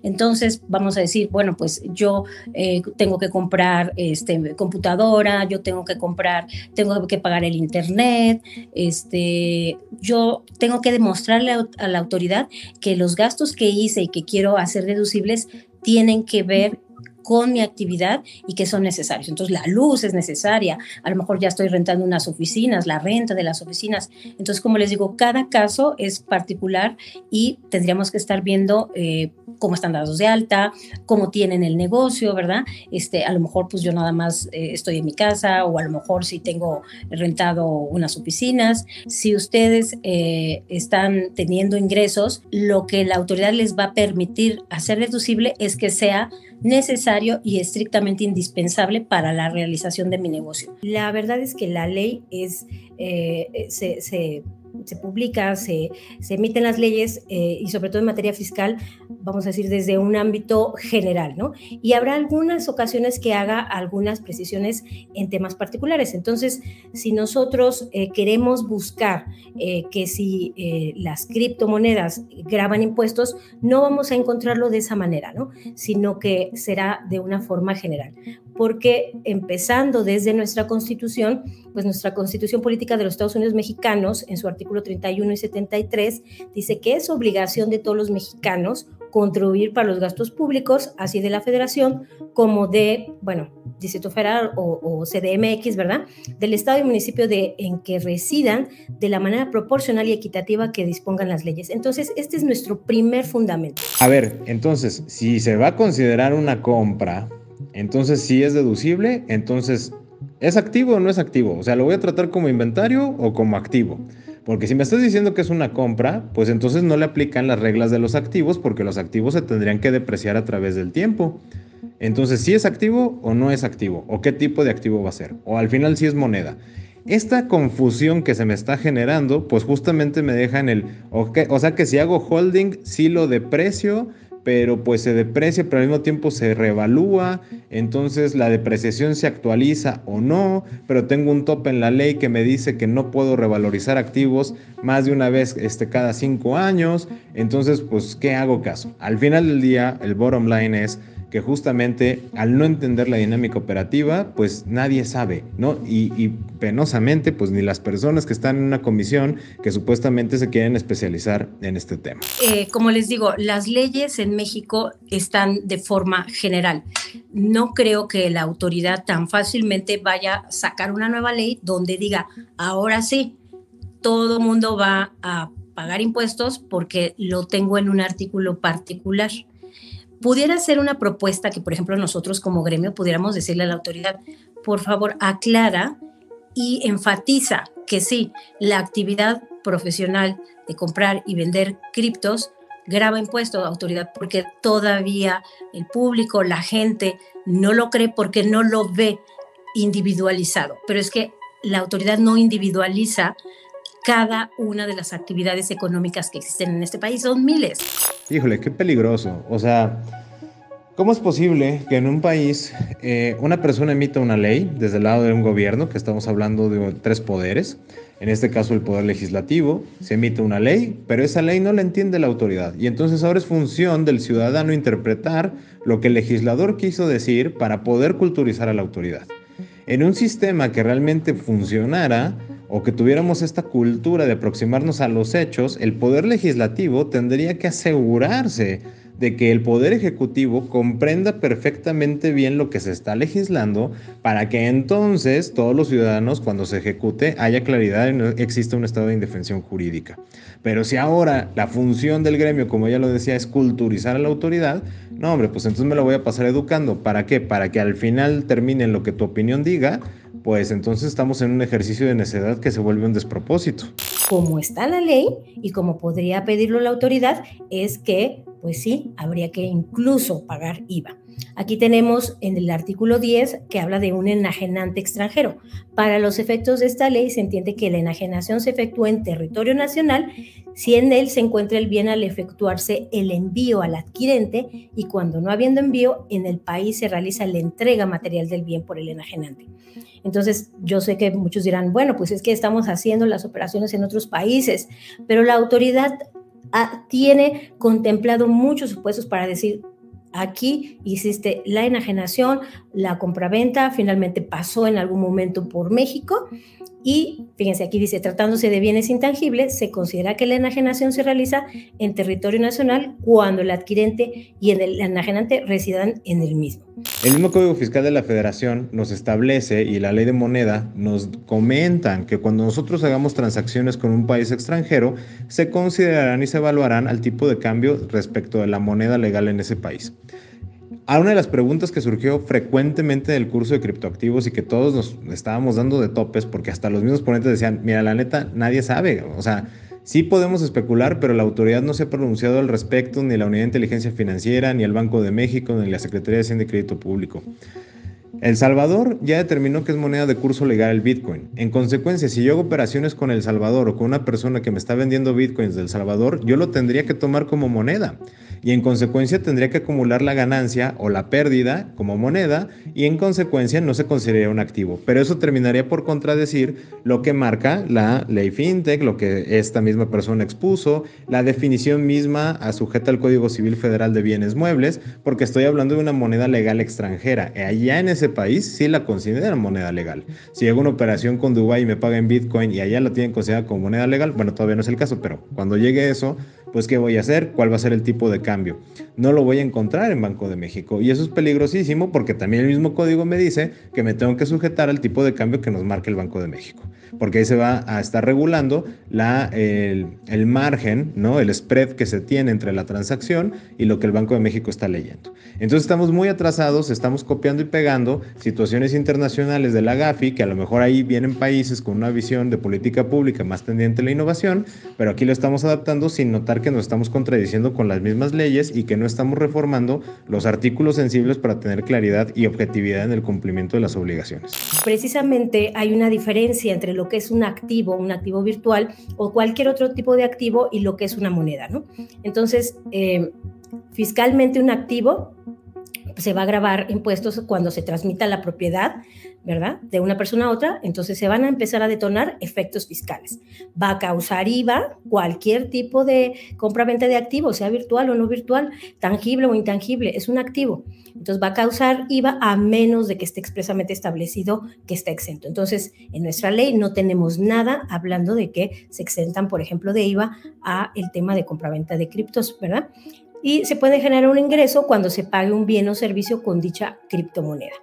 Entonces, vamos a decir, bueno, pues yo eh, tengo que comprar este, computadora, yo tengo que comprar, tengo que pagar el internet, este, yo tengo que demostrarle a la autoridad que los gastos que hice y que quiero hacer deducibles tienen que ver con mi actividad y que son necesarios. Entonces la luz es necesaria, a lo mejor ya estoy rentando unas oficinas, la renta de las oficinas. Entonces, como les digo, cada caso es particular y tendríamos que estar viendo eh, cómo están dados de alta, cómo tienen el negocio, ¿verdad? Este, a lo mejor pues yo nada más eh, estoy en mi casa o a lo mejor si tengo rentado unas oficinas. Si ustedes eh, están teniendo ingresos, lo que la autoridad les va a permitir hacer deducible es que sea necesario y estrictamente indispensable para la realización de mi negocio. La verdad es que la ley es, eh, se, se se publica, se, se emiten las leyes eh, y sobre todo en materia fiscal, vamos a decir, desde un ámbito general, ¿no? Y habrá algunas ocasiones que haga algunas precisiones en temas particulares. Entonces, si nosotros eh, queremos buscar eh, que si las criptomonedas graban impuestos, no vamos a encontrarlo de esa manera, ¿no? Sino que será de una forma general. Porque empezando desde nuestra constitución, pues nuestra constitución política de los Estados Unidos mexicanos, en su artículo artículo 31 y 73, dice que es obligación de todos los mexicanos contribuir para los gastos públicos, así de la federación como de, bueno, Distrito Federal o, o, CDMX, ¿verdad? Del estado y municipio de, en que residan de la manera proporcional y equitativa que dispongan las leyes. Entonces, este es nuestro primer fundamento.
A ver, entonces, si se va a considerar una compra, entonces si es deducible, entonces, ¿es activo o no es activo? O sea, ¿lo voy a tratar como inventario o como activo? Porque si me estás diciendo que es una compra, pues entonces no le aplican las reglas de los activos porque los activos se tendrían que depreciar a través del tiempo. Entonces, si es activo o no es activo, o qué tipo de activo va a ser, o al final si es moneda. Esta confusión que se me está generando, pues justamente me deja en el, o sea que si hago holding, sí lo deprecio, pero pues se deprecia, pero al mismo tiempo se revalúa, entonces la depreciación se actualiza o no, pero tengo un tope en la ley que me dice que no puedo revalorizar activos más de una vez este, cada cinco años, entonces pues ¿qué hago caso? Al final del día el bottom line es que justamente al no entender la dinámica operativa, pues nadie sabe, ¿no? Y, penosamente, pues ni las personas que están en una comisión que supuestamente se quieren especializar en este tema.
Eh, como les digo, las leyes en México están de forma general. No creo que la autoridad tan fácilmente vaya a sacar una nueva ley donde diga, ahora sí, todo mundo va a pagar impuestos porque lo tengo en un artículo particular pudiera ser una propuesta que, por ejemplo, nosotros como gremio pudiéramos decirle a la autoridad, por favor, aclara y enfatiza que sí, la actividad profesional de comprar y vender criptos graba impuesto autoridad porque todavía el público, la gente no lo cree porque no lo ve individualizado. Pero es que la autoridad no individualiza cada una de las actividades económicas que existen en este país. Son miles.
Híjole, qué peligroso. O sea, ¿cómo es posible que en un país eh, una persona emita una ley desde el lado de un gobierno, que estamos hablando de tres poderes, en este caso el poder legislativo, se emite una ley, pero esa ley no la entiende la autoridad. Y entonces ahora es función del ciudadano interpretar lo que el legislador quiso decir para poder culturizar a la autoridad. En un sistema que realmente funcionara, o que tuviéramos esta cultura de aproximarnos a los hechos, el poder legislativo tendría que asegurarse de que el Poder Ejecutivo comprenda perfectamente bien lo que se está legislando para que entonces todos los ciudadanos cuando se ejecute haya claridad y no exista un estado de indefensión jurídica. Pero si ahora la función del gremio, como ya lo decía, es culturizar a la autoridad, no hombre, pues entonces me lo voy a pasar educando. ¿Para qué? Para que al final termine lo que tu opinión diga, pues entonces estamos en un ejercicio de necedad que se vuelve un despropósito.
Como está la ley y como podría pedirlo la autoridad, es que pues sí, habría que incluso pagar IVA. Aquí tenemos en el artículo 10 que habla de un enajenante extranjero. Para los efectos de esta ley se entiende que la enajenación se efectúa en territorio nacional si en él se encuentra el bien al efectuarse el envío al adquirente y cuando no habiendo envío, en el país se realiza la entrega material del bien por el enajenante. Entonces, yo sé que muchos dirán, bueno, pues es que estamos haciendo las operaciones en otros países, pero la autoridad ah, tiene contemplado muchos supuestos para decir, Aquí hiciste la enajenación, la compraventa, finalmente pasó en algún momento por México y fíjense, aquí dice, tratándose de bienes intangibles, se considera que la enajenación se realiza en territorio nacional cuando el adquirente y el enajenante residan en el mismo.
El mismo Código Fiscal de la Federación nos establece y la ley de moneda nos comentan que cuando nosotros hagamos transacciones con un país extranjero, se considerarán y se evaluarán al tipo de cambio respecto de la moneda legal en ese país. A una de las preguntas que surgió frecuentemente en el curso de criptoactivos y que todos nos estábamos dando de topes, porque hasta los mismos ponentes decían, mira, la neta, nadie sabe, o sea, sí podemos especular, pero la autoridad no se ha pronunciado al respecto, ni la Unidad de Inteligencia Financiera, ni el Banco de México, ni la Secretaría de Hacienda y Crédito Público. El Salvador ya determinó que es moneda de curso legal el Bitcoin. En consecuencia, si yo hago operaciones con El Salvador o con una persona que me está vendiendo Bitcoins del Salvador, yo lo tendría que tomar como moneda y en consecuencia tendría que acumular la ganancia o la pérdida como moneda y en consecuencia no se consideraría un activo. Pero eso terminaría por contradecir lo que marca la ley FinTech, lo que esta misma persona expuso, la definición misma sujeta al Código Civil Federal de Bienes Muebles, porque estoy hablando de una moneda legal extranjera. Allá en ese país sí la consideran moneda legal. Si hago una operación con Dubái y me paga en Bitcoin y allá la tienen considerada como moneda legal, bueno, todavía no es el caso, pero cuando llegue eso, pues ¿qué voy a hacer? ¿Cuál va a ser el tipo de cambio? No lo voy a encontrar en Banco de México. Y eso es peligrosísimo porque también el mismo código me dice que me tengo que sujetar al tipo de cambio que nos marque el Banco de México. Porque ahí se va a estar regulando la, el, el margen, ¿no? el spread que se tiene entre la transacción y lo que el Banco de México está leyendo. Entonces estamos muy atrasados, estamos copiando y pegando situaciones internacionales de la GAFI, que a lo mejor ahí vienen países con una visión de política pública más tendiente a la innovación, pero aquí lo estamos adaptando sin notar que nos estamos contradiciendo con las mismas leyes y que no estamos reformando los artículos sensibles para tener claridad y objetividad en el cumplimiento de las obligaciones.
Precisamente hay una diferencia entre lo que es un activo, un activo virtual o cualquier otro tipo de activo y lo que es una moneda, ¿no? Entonces, eh, fiscalmente un activo se va a grabar impuestos cuando se transmita la propiedad ¿verdad? De una persona a otra, entonces se van a empezar a detonar efectos fiscales. Va a causar IVA cualquier tipo de compra-venta de activos, sea virtual o no virtual, tangible o intangible, es un activo. Entonces va a causar IVA a menos de que esté expresamente establecido que está exento. Entonces, en nuestra ley no tenemos nada hablando de que se exentan, por ejemplo, de IVA a el tema de compra-venta de criptos, ¿verdad? Y se puede generar un ingreso cuando se pague un bien o servicio con dicha criptomoneda.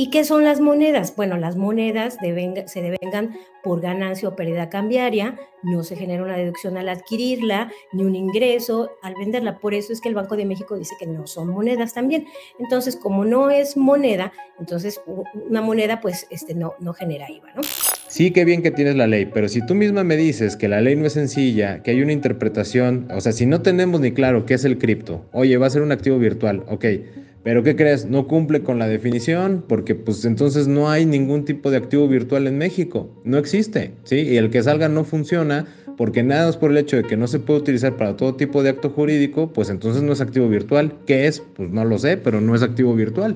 ¿Y qué son las monedas? Bueno, las monedas se devengan por ganancia o pérdida cambiaria, no se genera una deducción al adquirirla, ni un ingreso al venderla. Por eso es que el Banco de México dice que no son monedas también. Entonces, como no es moneda, entonces una moneda pues este, no, no genera IVA, ¿no?
Sí, qué bien que tienes la ley, pero si tú misma me dices que la ley no es sencilla, que hay una interpretación, o sea, si no tenemos ni claro qué es el cripto, oye, va a ser un activo virtual, ok pero ¿qué crees? No cumple con la definición porque pues entonces no hay ningún tipo de activo virtual en México. No existe, ¿sí? Y el que salga no funciona porque nada más por el hecho de que no se puede utilizar para todo tipo de acto jurídico, pues entonces no es activo virtual. ¿Qué es? Pues no lo sé, pero no es activo virtual.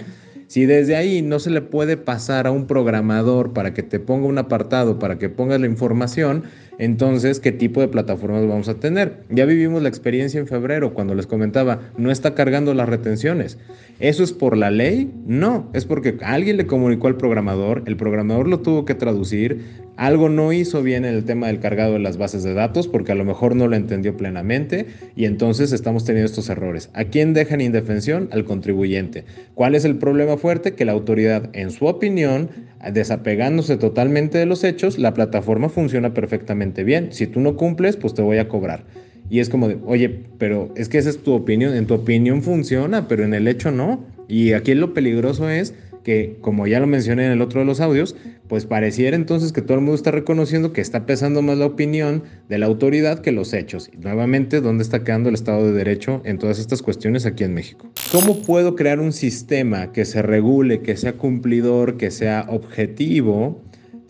Si desde ahí no se le puede pasar a un programador para que te ponga un apartado, para que pongas la información, entonces, ¿qué tipo de plataformas vamos a tener? Ya vivimos la experiencia en febrero cuando les comentaba, no está cargando las retenciones. ¿Eso es por la ley? No, es porque alguien le comunicó al programador, el programador lo tuvo que traducir, algo no hizo bien en el tema del cargado de las bases de datos porque a lo mejor no lo entendió plenamente y entonces estamos teniendo estos errores. ¿A quién dejan indefensión? Al contribuyente. ¿Cuál es el problema fuerte? Que la autoridad, en su opinión, desapegándose totalmente de los hechos, la plataforma funciona perfectamente bien. Si tú no cumples, pues te voy a cobrar. Y es como de, oye, pero es que esa es tu opinión, en tu opinión funciona, pero en el hecho no. Y aquí lo peligroso es que, como ya lo mencioné en el otro de los audios, pues pareciera entonces que todo el mundo está reconociendo que está pesando más la opinión de la autoridad que los hechos. Y nuevamente, ¿dónde está quedando el Estado de Derecho en todas estas cuestiones aquí en México? ¿Cómo puedo crear un sistema que se regule, que sea cumplidor, que sea objetivo?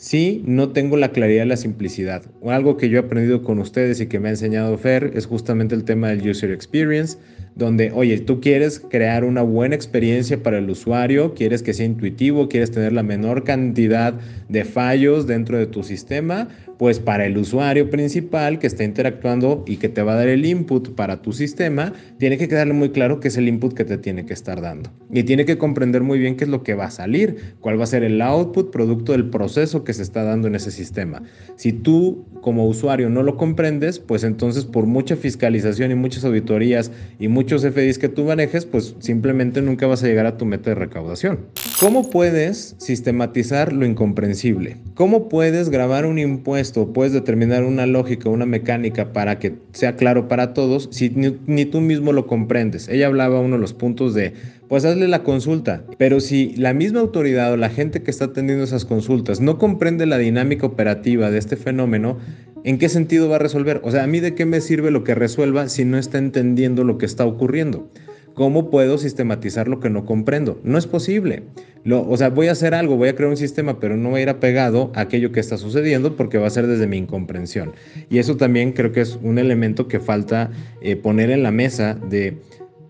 si no tengo la claridad y la simplicidad. Algo que yo he aprendido con ustedes y que me ha enseñado Fer es justamente el tema del user experience donde, oye, tú quieres crear una buena experiencia para el usuario, quieres que sea intuitivo, quieres tener la menor cantidad de fallos dentro de tu sistema, pues para el usuario principal que está interactuando y que te va a dar el input para tu sistema, tiene que quedarle muy claro qué es el input que te tiene que estar dando. Y tiene que comprender muy bien qué es lo que va a salir, cuál va a ser el output producto del proceso que se está dando en ese sistema. Si tú como usuario no lo comprendes, pues entonces por mucha fiscalización y muchas auditorías y muchos FDIs que tú manejes, pues simplemente nunca vas a llegar a tu meta de recaudación. ¿Cómo puedes sistematizar lo incomprensible? ¿Cómo puedes grabar un impuesto? ¿Puedes determinar una lógica, una mecánica para que sea claro para todos si ni, tú mismo lo comprendes? Ella hablaba uno de los puntos de, pues hazle la consulta, pero si la misma autoridad o la gente que está atendiendo esas consultas no comprende la dinámica operativa de este fenómeno, ¿En qué sentido va a resolver? O sea, ¿a mí de qué me sirve lo que resuelva si no está entendiendo lo que está ocurriendo? ¿Cómo puedo sistematizar lo que no comprendo? No es posible. O sea, voy a hacer algo, voy a crear un sistema, pero no va a ir apegado a aquello que está sucediendo porque va a ser desde mi incomprensión. Y eso también creo que es un elemento que falta eh, poner en la mesa de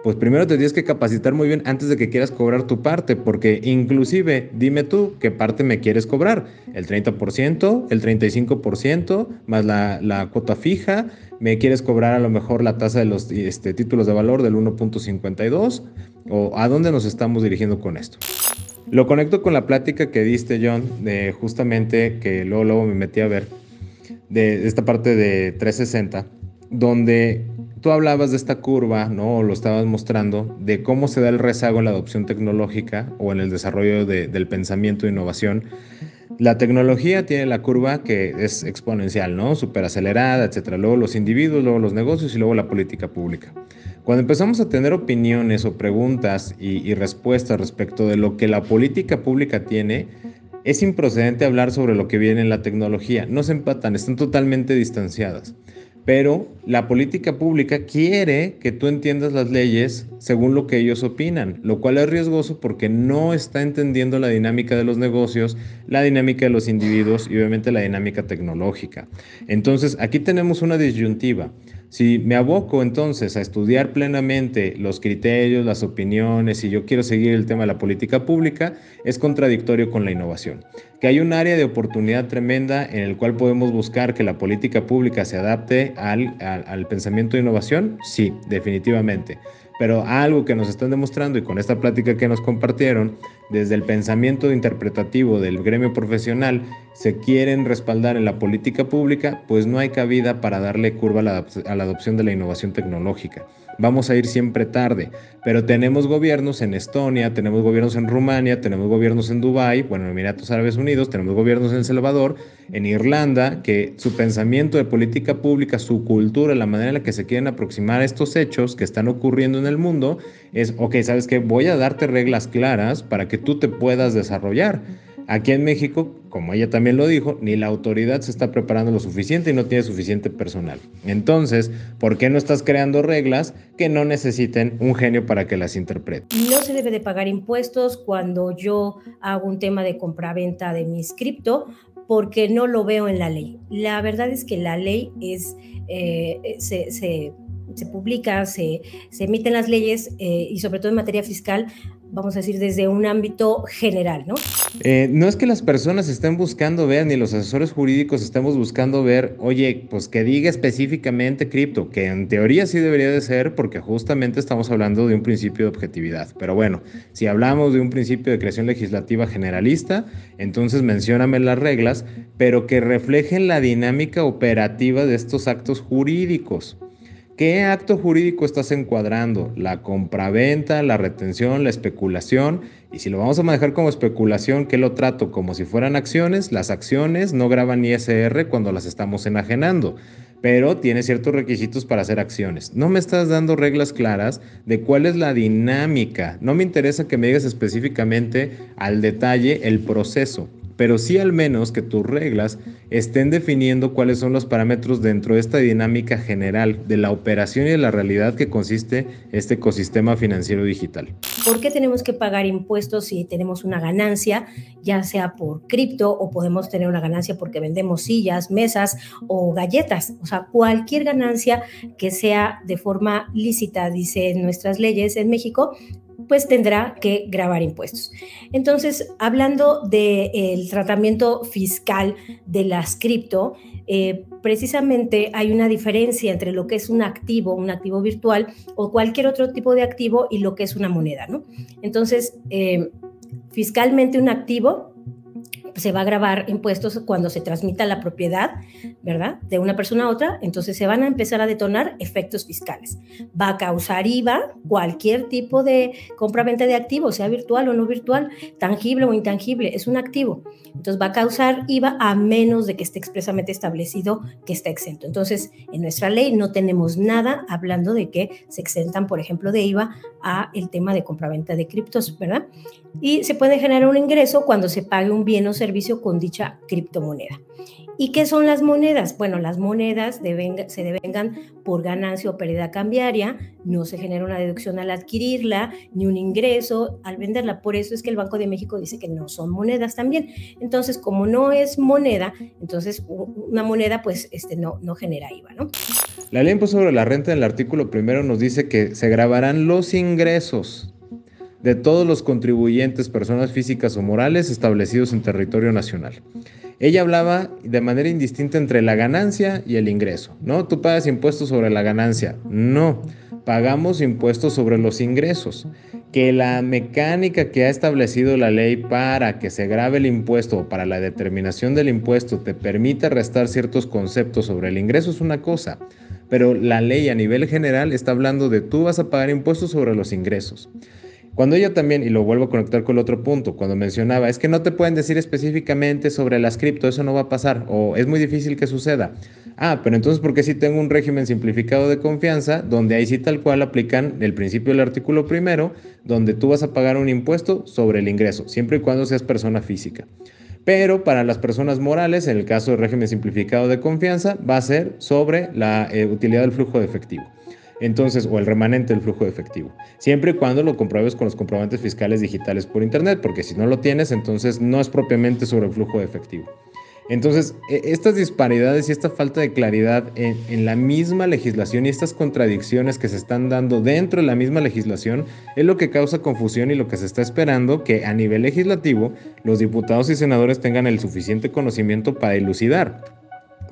pues primero te tienes que capacitar muy bien antes de que quieras cobrar tu parte, porque inclusive dime tú qué parte me quieres cobrar, el 30%, el 35%, más la, la cuota fija, me quieres cobrar a lo mejor la tasa de los este, títulos de valor del 1.52, o a dónde nos estamos dirigiendo con esto. Lo conecto con la plática que diste, John, de justamente que luego, luego me metí a ver, de esta parte de 360, donde Tú hablabas de esta curva, ¿no? O lo estabas mostrando, de cómo se da el rezago en la adopción tecnológica o en el desarrollo del pensamiento e innovación. La tecnología tiene la curva que es exponencial, ¿no? Súper acelerada, etcétera. Luego los individuos, luego los negocios y luego la política pública. Cuando empezamos a tener opiniones o preguntas y, y respuestas respecto de lo que la política pública tiene, es improcedente hablar sobre lo que viene en la tecnología. No se empatan, están totalmente distanciadas pero la política pública quiere que tú entiendas las leyes según lo que ellos opinan, lo cual es riesgoso porque no está entendiendo la dinámica de los negocios, la dinámica de los individuos y obviamente la dinámica tecnológica. Entonces, aquí tenemos una disyuntiva. Si me aboco entonces a estudiar plenamente los criterios, las opiniones, y yo quiero seguir el tema de la política pública, es contradictorio con la innovación. Que hay un área de oportunidad tremenda en el cual podemos buscar que la política pública se adapte al, al pensamiento de innovación, sí, definitivamente pero algo que nos están demostrando y con esta plática que nos compartieron, desde el pensamiento interpretativo del gremio profesional, se quieren respaldar en la política pública, pues no hay cabida para darle curva a la, adopción de la innovación tecnológica vamos a ir siempre tarde. Pero tenemos gobiernos en Estonia, tenemos gobiernos en Rumania, tenemos gobiernos en Dubái, bueno, en Emiratos Árabes Unidos, tenemos gobiernos en El Salvador, en Irlanda, que su pensamiento de política pública, su cultura, la manera en la que se quieren aproximar a estos hechos que están ocurriendo en el mundo, es, ok, ¿sabes qué? Voy a darte reglas claras para que tú te puedas desarrollar. Aquí en México, como ella también lo dijo, ni la autoridad se está preparando lo suficiente y no tiene suficiente personal. Entonces, ¿por qué no estás creando reglas que no necesiten un genio para que las interprete?
No se debe de pagar impuestos cuando yo hago un tema de compraventa de mi cripto porque no lo veo en la ley. La verdad es que la ley es, eh, se, se, publica, se, se, emiten las leyes eh, y sobre todo en materia fiscal vamos a decir, desde un ámbito general, ¿no?
Eh, no es que las personas estén buscando ver, ni los asesores jurídicos estemos buscando ver, oye, pues que diga específicamente cripto, que en teoría sí debería de ser, porque justamente estamos hablando de un principio de objetividad. Pero bueno, si hablamos de un principio de creación legislativa generalista, entonces mencióname las reglas, pero que reflejen la dinámica operativa de estos actos jurídicos. ¿Qué acto jurídico estás encuadrando? La compraventa, la retención, la especulación. Y si lo vamos a manejar como especulación, ¿qué lo trato? Como si fueran acciones. Las acciones no graban ISR cuando las estamos enajenando. pero tiene ciertos requisitos para hacer acciones. No me estás dando reglas claras de cuál es la dinámica. No me interesa que me digas específicamente al detalle el proceso pero sí al menos que tus reglas estén definiendo cuáles son los parámetros dentro de esta dinámica general de la operación y de la realidad que consiste este ecosistema financiero digital.
¿Por qué tenemos que pagar impuestos si tenemos una ganancia, ya sea por cripto o podemos tener una ganancia porque vendemos sillas, mesas o galletas? O sea, cualquier ganancia que sea de forma lícita, dice nuestras leyes en México, pues tendrá que grabar impuestos. Entonces, hablando del tratamiento fiscal de las cripto, eh, precisamente hay una diferencia entre lo que es un activo, un activo virtual o cualquier otro tipo de activo y lo que es una moneda, ¿no? Entonces, eh, fiscalmente un activo se va a grabar impuestos cuando se transmita la propiedad, ¿verdad? De una persona a otra, entonces se van a empezar a detonar efectos fiscales. Va a causar IVA cualquier tipo de compra-venta de activos, sea virtual o no virtual, tangible o intangible, es un activo. Entonces va a causar IVA a menos de que esté expresamente establecido que está exento. Entonces, en nuestra ley no tenemos nada hablando de que se exentan, por ejemplo, de IVA a el tema de compra-venta de criptos, ¿verdad? Y se puede generar un ingreso cuando se pague un bien o servicio con dicha criptomoneda. ¿Y qué son las monedas? Bueno, las monedas se devengan por ganancia o pérdida cambiaria, no se genera una deducción al adquirirla, ni un ingreso al venderla. Por eso es que el Banco de México dice que no son monedas también. Entonces, como no es moneda, entonces una moneda pues este, no, no genera IVA.
La ley sobre la renta en el artículo primero nos dice que se grabarán los ingresos de todos los contribuyentes, personas físicas o morales establecidos en territorio nacional. Ella hablaba de manera indistinta entre la ganancia y el ingreso. No, tú pagas impuestos sobre la ganancia. No, pagamos impuestos sobre los ingresos. Que la mecánica que ha establecido la ley para que se grabe el impuesto o para la determinación del impuesto te permita restar ciertos conceptos sobre el ingreso es una cosa, pero la ley a nivel general está hablando de tú vas a pagar impuestos sobre los ingresos. Cuando ella también, y lo vuelvo a conectar con el otro punto, cuando mencionaba, es que no te pueden decir específicamente sobre las cripto, eso no va a pasar, o es muy difícil que suceda. Ah, pero entonces, ¿por qué si tengo un régimen simplificado de confianza, donde ahí sí tal cual aplican el principio del artículo primero, donde tú vas a pagar un impuesto sobre el ingreso, siempre y cuando seas persona física? Pero para las personas morales, en el caso del régimen simplificado de confianza, va a ser sobre la eh, utilidad del flujo de efectivo entonces, o el remanente del flujo de efectivo. Siempre y cuando lo compruebes con los comprobantes fiscales digitales por Internet, porque si no lo tienes, entonces no es propiamente sobre el flujo de efectivo. Entonces, e, estas disparidades y esta falta de claridad en, en, la misma legislación y estas contradicciones que se están dando dentro de la misma legislación es lo que causa confusión y lo que se está esperando que a nivel legislativo los diputados y senadores tengan el suficiente conocimiento para elucidar.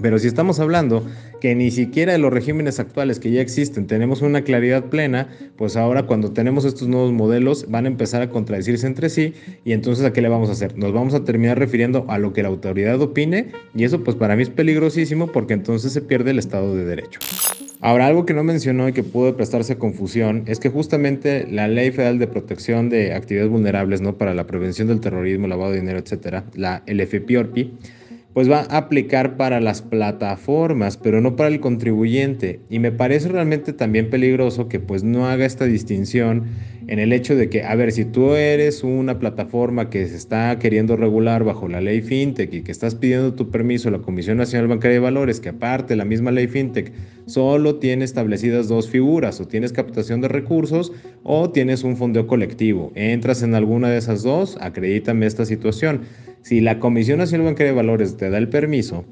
Pero si estamos hablando que ni siquiera de los regímenes actuales que ya existen tenemos una claridad plena, pues ahora cuando tenemos estos nuevos modelos van a empezar a contradecirse entre sí y entonces ¿a qué le vamos a hacer? Nos vamos a terminar refiriendo a lo que la autoridad opine y eso pues para mí es peligrosísimo porque entonces se pierde el Estado de Derecho. Ahora, algo que no mencionó y que pudo prestarse a confusión es que justamente la Ley Federal de Protección de Actividades Vulnerables, ¿no? Para la prevención del terrorismo, lavado de dinero, etcétera, la LFPORPI, pues va a aplicar para las plataformas, pero no para el contribuyente. Y me parece realmente también peligroso que pues no haga esta distinción en el hecho de que, a ver, si tú eres una plataforma que se está queriendo regular bajo la ley FinTech y que estás pidiendo tu permiso a la Comisión Nacional Bancaria de Valores, que aparte la misma ley FinTech solo tiene establecidas dos figuras, o tienes captación de recursos o tienes un fondeo colectivo. Entras en alguna de esas dos, acredítame esta situación. Si la Comisión Nacional Bancaria de Valores te da el permiso,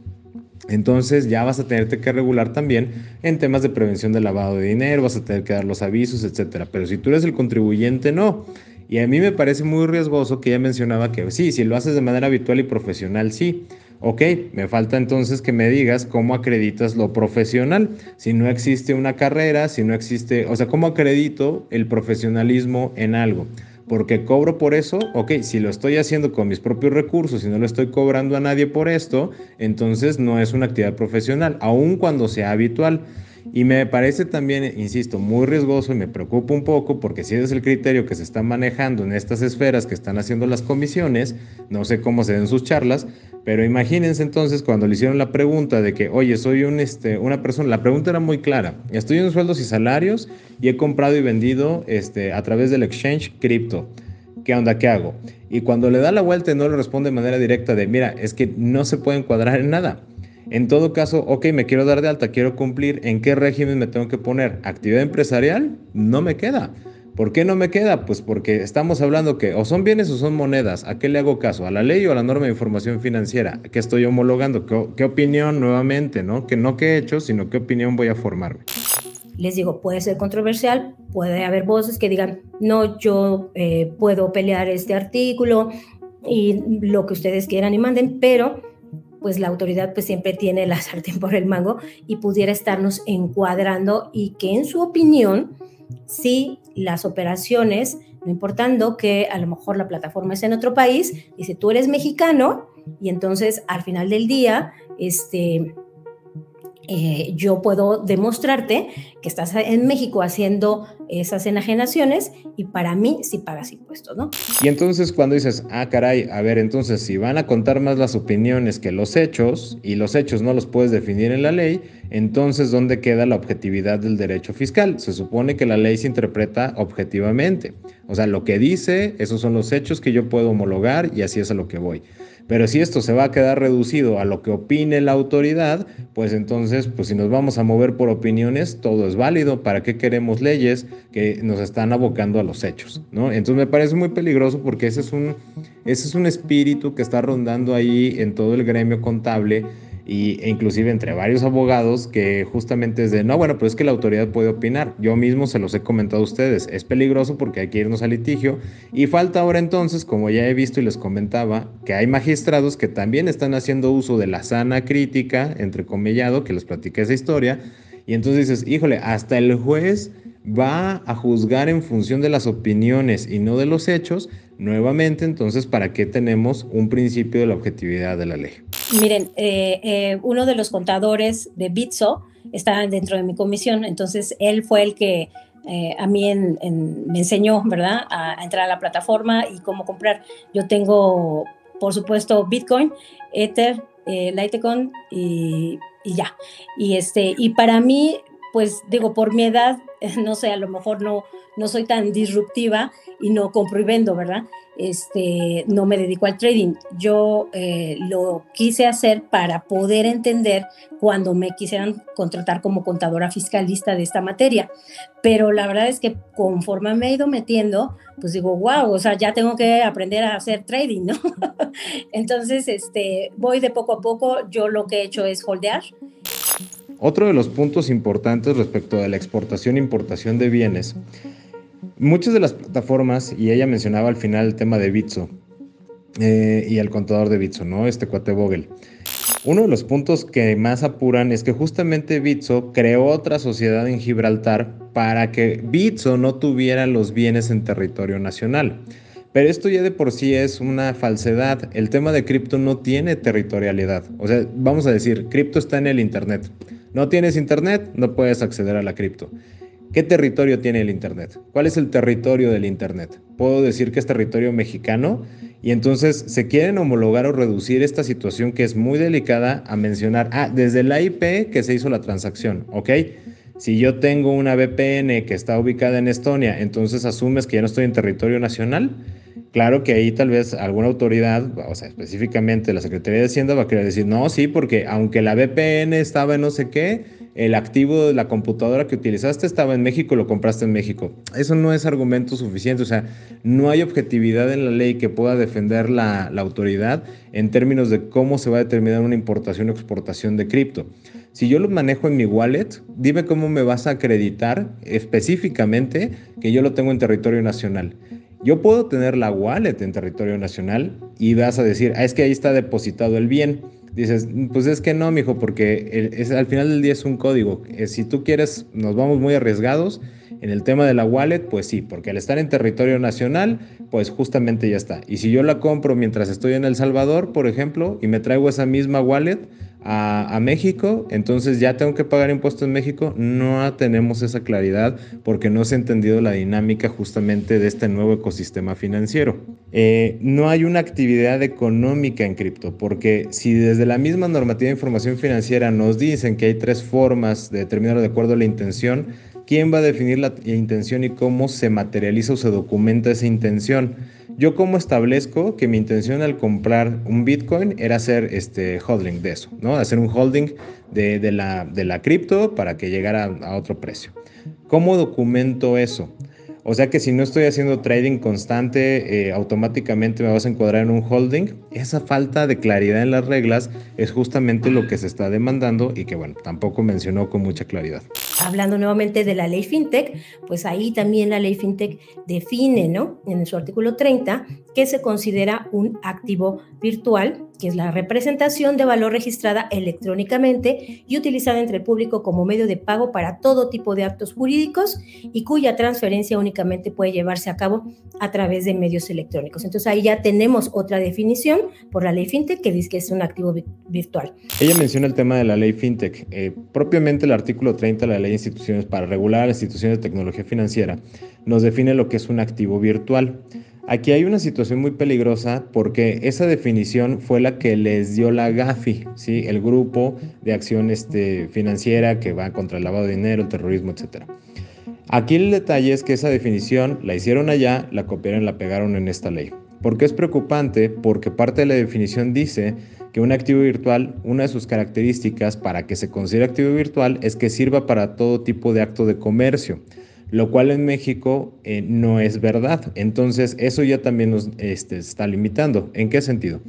entonces ya vas a tenerte que regular también en temas de prevención del lavado de dinero, vas a tener que dar los avisos, etcétera. Pero si tú eres el contribuyente, no. Y a mí me parece muy riesgoso que ella mencionaba que sí, si lo haces de manera habitual y profesional, sí. Ok, me falta entonces que me digas cómo acreditas lo profesional. Si no existe una carrera, si no existe, o sea, cómo acredito el profesionalismo en algo porque cobro por eso, ok, si lo estoy haciendo con mis propios recursos y no lo estoy cobrando a nadie por esto, entonces no es una actividad profesional, aun cuando sea habitual. Y me parece también, insisto, muy riesgoso y me preocupa un poco porque si ese es el criterio que se está manejando en estas esferas que están haciendo las comisiones, no sé cómo se den sus charlas, pero imagínense entonces cuando le hicieron la pregunta de que, oye, soy un, este, una persona, la pregunta era muy clara, estoy en sueldos y salarios y he comprado y vendido este, a través del exchange cripto. ¿Qué onda? ¿Qué hago? Y cuando le da la vuelta y no le responde de manera directa de, mira, es que no se puede encuadrar en nada. En todo caso, ok, me quiero dar de alta, quiero cumplir, ¿en qué régimen me tengo que poner? ¿Actividad empresarial? No me queda. ¿Por qué no me queda? Pues porque estamos hablando que o son bienes o son monedas. ¿A qué le hago caso? ¿A la ley o a la norma de información financiera? ¿Qué estoy homologando? ¿Qué, opinión nuevamente? ¿no? Que no qué he hecho, sino qué opinión voy a formarme.
Les digo, puede ser controversial, puede haber voces que digan, no, yo eh, puedo pelear este artículo y lo que ustedes quieran y manden, pero pues la autoridad pues siempre tiene la sartén por el mango y pudiera estarnos encuadrando y que en su opinión, si las operaciones, no importando que a lo mejor la plataforma es en otro país, dice tú eres mexicano y entonces al final del día, este, eh, yo puedo demostrarte que estás en México haciendo esas enajenaciones y para mí sí pagas impuestos, ¿no?
Y entonces cuando dices, ah, caray, a ver, entonces si van a contar más las opiniones que los hechos y los hechos no los puedes definir en la ley, entonces ¿dónde queda la objetividad del derecho fiscal? Se supone que la ley se interpreta objetivamente. O sea, lo que dice, esos son los hechos que yo puedo homologar y así es a lo que voy. Pero si esto se va a quedar reducido a lo que opine la autoridad, pues entonces, pues si nos vamos a mover por opiniones, todo es válido. ¿Para qué queremos leyes que nos están abocando a los hechos? ¿no? Entonces me parece muy peligroso porque ese es un, ese es un espíritu que está rondando ahí en todo el gremio contable y, e inclusive entre varios abogados que justamente es de, no, bueno, pero es que la autoridad puede opinar. Yo mismo se los he comentado a ustedes, es peligroso porque hay que irnos al litigio. Y falta ahora entonces, como ya he visto y les comentaba, que hay magistrados que también están haciendo uso de la sana crítica, entre comillado, que les platiqué esa historia, y entonces dices, híjole, hasta el juez va a juzgar en función de las opiniones y no de los hechos, nuevamente, entonces, ¿para qué tenemos un principio de la objetividad de la ley?
Miren, eh, eh, uno de los contadores de Bitso está dentro de mi comisión, entonces él fue el que eh, a mí me enseñó, ¿verdad?, a, entrar a la plataforma y cómo comprar. Yo tengo, por supuesto, Bitcoin, Ether, Litecoin y y ya. Y, este, y para mí, pues digo, por mi edad, no sé, a lo mejor no, no soy tan disruptiva y no compro y vendo, ¿verdad? Este, no me dedico al trading. Yo eh, lo quise hacer para poder entender cuando me quisieran contratar como contadora fiscalista de esta materia. Pero la verdad es que conforme me he ido metiendo, pues digo, wow, o sea, ya tengo que aprender a hacer trading, ¿no? Entonces, este, voy de poco a poco. Yo lo que he hecho es holdear
otro de los puntos importantes respecto a la exportación e importación de bienes, muchas de las plataformas, y ella mencionaba al final el tema de Bitso eh, y el contador de Bitso, ¿no? Este cuate Vogel. Uno de los puntos que más apuran es que justamente Bitso creó otra sociedad en Gibraltar para que Bitso no tuviera los bienes en territorio nacional. Pero esto ya de por sí es una falsedad. El tema de cripto no tiene territorialidad. O sea, vamos a decir, cripto está en el Internet. No tienes Internet, no puedes acceder a la cripto. ¿Qué territorio tiene el Internet? ¿Cuál es el territorio del Internet? Puedo decir que es territorio mexicano y entonces se quieren homologar o reducir esta situación que es muy delicada a mencionar, ah, desde la IP que se hizo la transacción, ¿ok? Si yo tengo una VPN que está ubicada en Estonia, entonces asumes que ya no estoy en territorio nacional. Claro que ahí tal vez alguna autoridad, o sea, específicamente la Secretaría de Hacienda va a querer decir, no, sí, porque aunque la VPN estaba en no sé qué, el activo de la computadora que utilizaste estaba en México lo compraste en México. Eso no es argumento suficiente, o sea, no hay objetividad en la ley que pueda defender la, la autoridad en términos de cómo se va a determinar una importación o exportación de cripto. Si yo lo manejo en mi wallet, dime cómo me vas a acreditar específicamente que yo lo tengo en territorio nacional. Yo puedo tener la wallet en territorio nacional y vas a decir, ah, es que ahí está depositado el bien. Dices, pues es que no, mijo, porque es, al final del día es un código. Eh, si tú quieres, nos vamos muy arriesgados En el tema de la wallet, pues sí, porque al estar en territorio nacional, pues justamente ya está. Y si yo la compro mientras estoy en El Salvador, por ejemplo, y me traigo esa misma wallet, a, México, entonces ya tengo que pagar impuestos en México. No tenemos esa claridad porque no se ha entendido la dinámica justamente de este nuevo ecosistema financiero. Eh, no hay una actividad económica en cripto porque si desde la misma normativa de información financiera nos dicen que hay tres formas de determinar de acuerdo a la intención, ¿quién va a definir la intención y cómo se materializa o se documenta esa intención? Yo cómo establezco que mi intención al comprar un Bitcoin era hacer este holding de eso, ¿no? Hacer un holding de, la, cripto para que llegara a otro precio. ¿Cómo documento eso? O sea que si no estoy haciendo trading constante, eh, automáticamente me vas a encuadrar en un holding. Esa falta de claridad en las reglas es justamente lo que se está demandando y que, bueno, tampoco mencionó con mucha claridad.
Hablando nuevamente de la ley FinTech, pues ahí también la ley FinTech define, ¿no? En su artículo 30, que se considera un activo virtual que es la representación de valor registrada electrónicamente y utilizada entre el público como medio de pago para todo tipo de actos jurídicos y cuya transferencia únicamente puede llevarse a cabo a través de medios electrónicos. Entonces ahí ya tenemos otra definición por la ley FinTech que dice que es un activo virtual.
Ella menciona el tema de la ley FinTech. Eh, propiamente el artículo 30 de la ley de instituciones para regular las instituciones de tecnología financiera nos define lo que es un activo virtual. Aquí hay una situación muy peligrosa porque esa definición fue la que les dio la GAFI, ¿sí? el grupo de acción este, financiera que va contra el lavado de dinero, el terrorismo, etc. Aquí el detalle es que esa definición la hicieron allá, la copiaron y la pegaron en esta ley. ¿Por qué es preocupante? Porque parte de la definición dice que un activo virtual, una de sus características para que se considere activo virtual es que sirva para todo tipo de acto de comercio lo cual en México eh, no es verdad. Entonces eso ya también nos este, está limitando. ¿En qué sentido?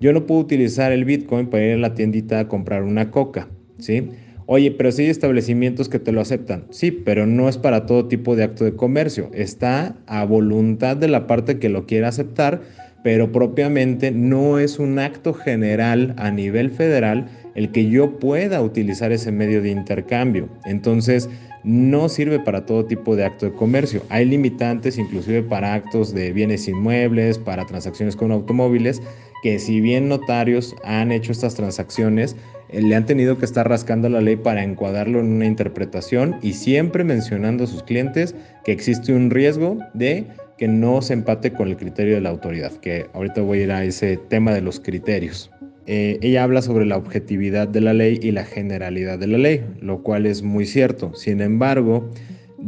Yo no puedo utilizar el Bitcoin para ir a la tiendita a comprar una coca, ¿sí? Oye, pero si hay establecimientos que te lo aceptan. Sí, pero no es para todo tipo de acto de comercio. Está a voluntad de la parte que lo quiera aceptar, pero propiamente no es un acto general a nivel federal el que yo pueda utilizar ese medio de intercambio. Entonces, no sirve para todo tipo de acto de comercio. Hay limitantes inclusive para actos de bienes inmuebles, para transacciones con automóviles, que si bien notarios han hecho estas transacciones, eh, le han tenido que estar rascando la ley para encuadrarlo en una interpretación y siempre mencionando a sus clientes que existe un riesgo de que no se empate con el criterio de la autoridad, que ahorita voy a ir a ese tema de los criterios. Eh, ella habla sobre la objetividad de la ley y la generalidad de la ley, lo cual es muy cierto. Sin embargo,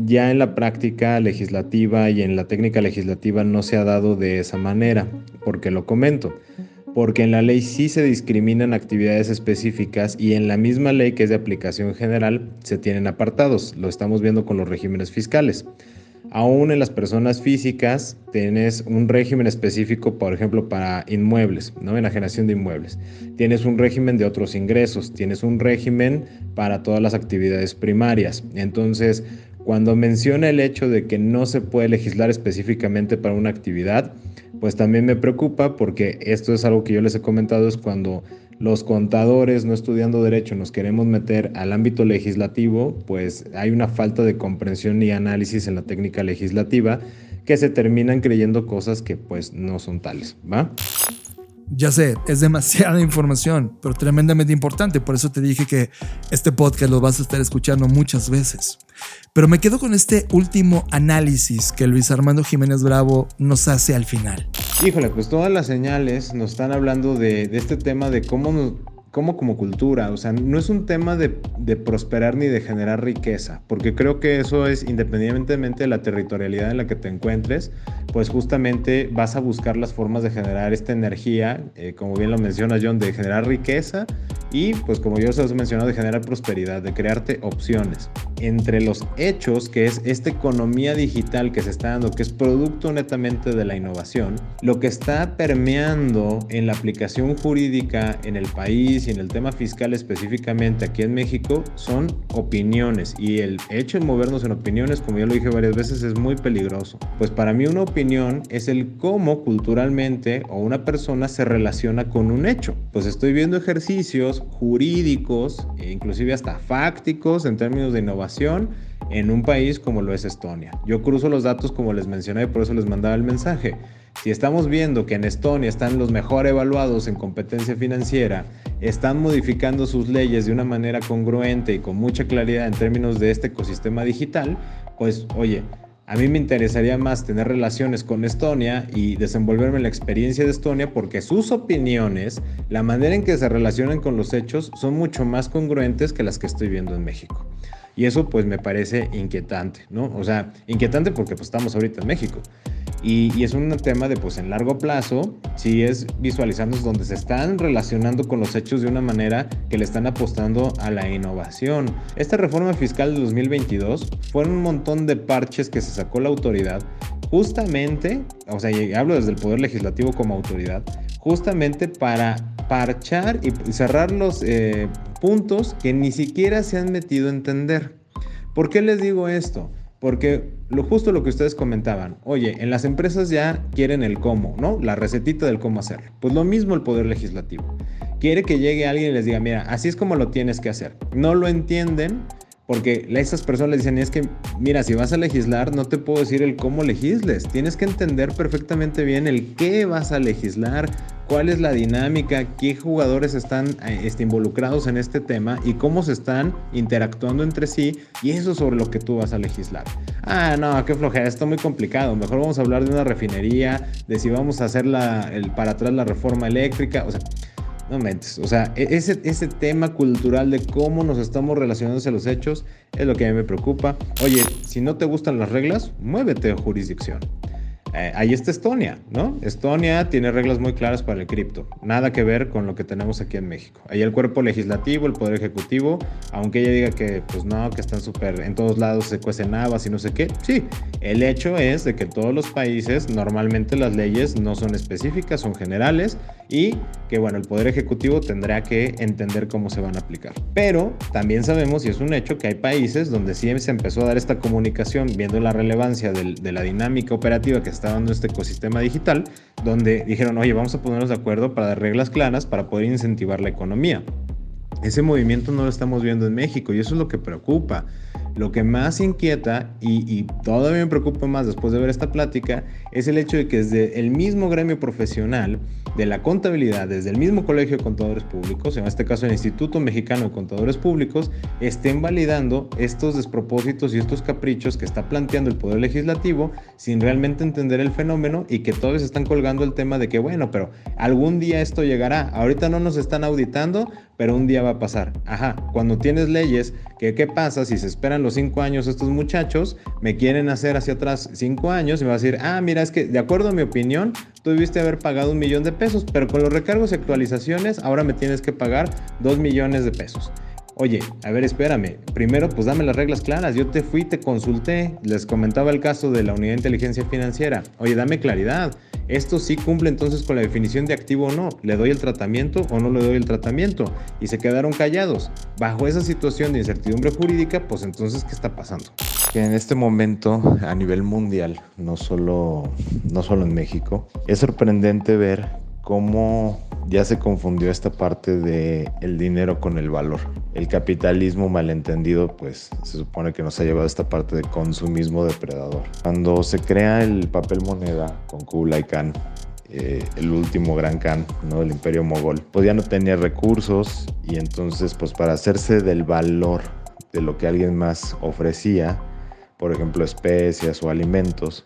ya en la práctica legislativa y en la técnica legislativa no se ha dado de esa manera. ¿Por qué lo comento? Porque en la ley sí se discriminan actividades específicas y en la misma ley que es de aplicación general se tienen apartados. Lo estamos viendo con los regímenes fiscales. Aún en las personas físicas tienes un régimen específico, por ejemplo, para inmuebles, ¿no? Enajenación de inmuebles. Tienes un régimen de otros ingresos, tienes un régimen para todas las actividades primarias. Entonces, cuando menciona el hecho de que no se puede legislar específicamente para una actividad, pues también me preocupa porque esto es algo que yo les he comentado, es cuando los contadores no estudiando derecho nos queremos meter al ámbito legislativo, pues hay una falta de comprensión y análisis en la técnica legislativa que se terminan creyendo cosas que pues no son tales, ¿va?
Ya sé, es demasiada información, pero tremendamente importante. Por eso te dije que este podcast lo vas a estar escuchando muchas veces. Pero me quedo con este último análisis que Luis Armando Jiménez Bravo nos hace al final.
Híjole, pues todas las señales nos están hablando de, este tema de cómo nos, como como cultura, o sea, no es un tema de, prosperar ni de generar riqueza, porque creo que eso es independientemente de la territorialidad en la que te encuentres, pues justamente vas a buscar las formas de generar esta energía, eh, como bien lo menciona John, de generar riqueza y pues como yo os he mencionado, de generar prosperidad, de crearte opciones. Entre los hechos, que es esta economía digital que se está dando, que es producto netamente de la innovación, lo que está permeando en la aplicación jurídica en el país, y en el tema fiscal específicamente aquí en México son opiniones y el hecho de movernos en opiniones, como ya lo dije varias veces, es muy peligroso. Pues para mí una opinión es el cómo culturalmente o una persona se relaciona con un hecho. Pues estoy viendo ejercicios jurídicos e inclusive hasta fácticos en términos de innovación en un país como lo es Estonia. Yo cruzo los datos como les mencioné, por eso les mandaba el mensaje. Si estamos viendo que en Estonia están los mejor evaluados en competencia financiera, están modificando sus leyes de una manera congruente y con mucha claridad en términos de este ecosistema digital, pues oye, a mí me interesaría más tener relaciones con Estonia y desenvolverme en la experiencia de Estonia porque sus opiniones, la manera en que se relacionan con los hechos, son mucho más congruentes que las que estoy viendo en México. Y eso pues me parece inquietante, ¿no? O sea, inquietante porque pues estamos ahorita en México. Y, es un tema de, pues, en largo plazo, si es visualizando donde se están relacionando con los hechos de una manera que le están apostando a la innovación. Esta reforma fiscal de 2022 fueron un montón de parches que se sacó la autoridad, justamente, o sea, hablo desde el Poder Legislativo como autoridad, justamente para parchar y cerrar los eh, puntos que ni siquiera se han metido a entender. ¿Por qué les digo esto? Porque lo justo lo que ustedes comentaban, oye, en las empresas ya quieren el cómo, ¿no? La recetita del cómo hacerlo. Pues lo mismo el poder legislativo. Quiere que llegue alguien y les diga, mira, así es como lo tienes que hacer. No lo entienden porque esas personas les dicen, es que, mira, si vas a legislar, no te puedo decir el cómo legisles. Tienes que entender perfectamente bien el qué vas a legislar, cuál es la dinámica, qué jugadores están eh, este, involucrados en este tema y cómo se están interactuando entre sí. Y eso sobre lo que tú vas a legislar. Ah, no, qué flojera, está muy complicado. Mejor vamos a hablar de una refinería, de si vamos a hacer para atrás la reforma eléctrica. O sea, no mentes. O sea, e-, ese, ese tema cultural de cómo nos estamos relacionando a los hechos es lo que a mí me preocupa. Oye, si no te gustan las reglas, muévete a jurisdicción. Eh, ahí está Estonia, ¿no? Estonia tiene reglas muy claras para el cripto, nada que ver con lo que tenemos aquí en México. Ahí el cuerpo legislativo, el poder ejecutivo, aunque ella diga que pues no, que están súper, en todos lados se cuecen habas y no sé qué, sí, el hecho es de que todos los países normalmente las leyes no son específicas, son generales y que bueno, el poder ejecutivo tendrá que entender cómo se van a aplicar. Pero también sabemos y es un hecho que hay países donde sí se empezó a dar esta comunicación viendo la relevancia de la dinámica operativa que está dando este ecosistema digital, donde dijeron, oye, vamos a ponernos de acuerdo para dar reglas claras para poder incentivar la economía. Ese movimiento no lo estamos viendo en México y eso es lo que preocupa. Lo que más inquieta y, todavía me preocupa más después de ver esta plática es el hecho de que desde el mismo gremio profesional de la contabilidad, desde el mismo Colegio de Contadores Públicos, en este caso el Instituto Mexicano de Contadores Públicos, estén validando estos despropósitos y estos caprichos que está planteando el Poder Legislativo sin realmente entender el fenómeno y que todos están colgando el tema de que, bueno, pero algún día esto llegará. Ahorita no nos están auditando, pero un día va a pasar. Ajá, cuando tienes leyes, qué pasa si se esperan los cinco años estos muchachos, me quieren hacer hacia atrás cinco años y me va a decir, ah, mira, es que de acuerdo a mi opinión, tú debiste haber pagado un millón de pesos, pero con los recargos y actualizaciones ahora me tienes que pagar dos millones de pesos. Oye, a ver, espérame. Primero, pues dame las reglas claras. Yo te fui, te consulté. Les comentaba el caso de la unidad de inteligencia financiera. Oye, dame claridad. Esto sí cumple entonces con la definición de activo o no. ¿Le doy el tratamiento o no le doy el tratamiento? Y se quedaron callados. Bajo esa situación de incertidumbre jurídica, pues entonces, ¿qué está pasando?
Que en este momento, a nivel mundial, no solo, no solo en México, es sorprendente ver cómo ya se confundió esta parte de el dinero con el valor. El capitalismo malentendido, pues se supone que nos ha llevado a esta parte de consumismo depredador. Cuando se crea el papel moneda con Kublai Khan, eh, el último gran Khan ¿no? del imperio mogol, pues ya no tenía recursos y entonces pues para hacerse del valor de lo que alguien más ofrecía, por ejemplo especias o alimentos,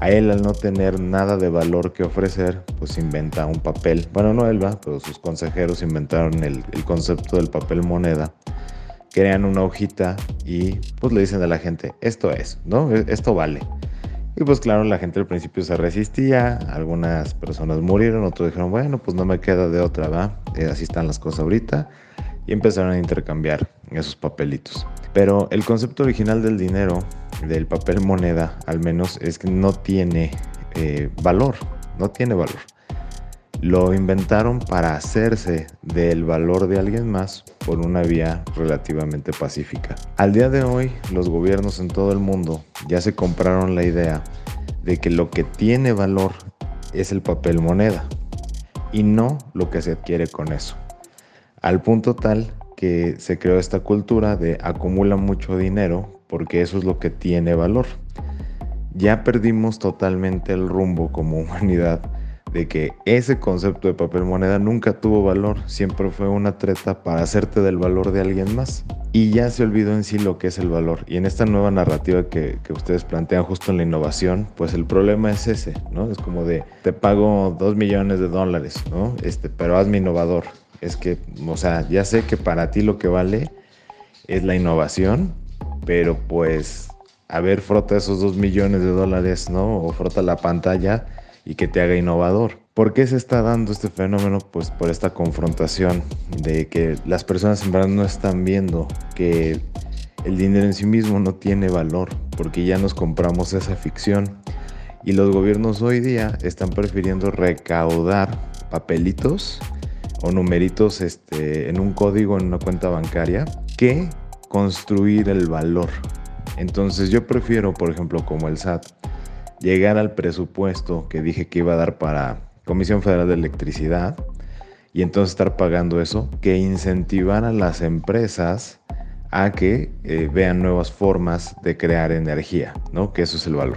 a él al no tener nada de valor que ofrecer, pues inventa un papel. Bueno, no él va, pero sus consejeros inventaron el, concepto del papel moneda. Crean una hojita y pues le dicen a la gente, esto es, ¿no? E, esto vale. Y pues claro, la gente al principio se resistía, algunas personas murieron, otros dijeron, bueno, pues no me queda de otra, va, eh, así están las cosas ahorita. Y empezaron a intercambiar esos papelitos. Pero el concepto original del dinero del papel moneda, al menos, es que no tiene eh, valor, no tiene valor. Lo inventaron para hacerse del valor de alguien más por una vía relativamente pacífica. Al día de hoy, los gobiernos en todo el mundo ya se compraron la idea de que lo que tiene valor es el papel moneda y no lo que se adquiere con eso. Al punto tal que se creó esta cultura de acumula mucho dinero porque eso es lo que tiene valor. Ya perdimos totalmente el rumbo como humanidad de que ese concepto de papel moneda nunca tuvo valor, siempre fue una treta para hacerte del valor de alguien más. Y ya se olvidó en sí lo que es el valor. Y en esta nueva narrativa que, que ustedes plantean justo en la innovación, pues el problema es ese, ¿no? Es como de, te pago dos millones de dólares, ¿no? Este, pero hazme innovador. Es que, o sea, ya sé que para ti lo que vale es la innovación, pero pues, a ver, frota esos dos millones de dólares, ¿no? O frota la pantalla y que te haga innovador. ¿Por qué se está dando este fenómeno? Pues por esta confrontación de que las personas en verdad no están viendo que el dinero en sí mismo no tiene valor, porque ya nos compramos esa ficción. Y los gobiernos hoy día están prefiriendo recaudar papelitos o numeritos este, en un código en una cuenta bancaria que construir el valor. Entonces yo prefiero, por ejemplo, como el SAT, llegar al presupuesto que dije que iba a dar para Comisión Federal de Electricidad y entonces estar pagando eso, que incentivar a las empresas a que eh, vean nuevas formas de crear energía, ¿no? Que eso es el valor.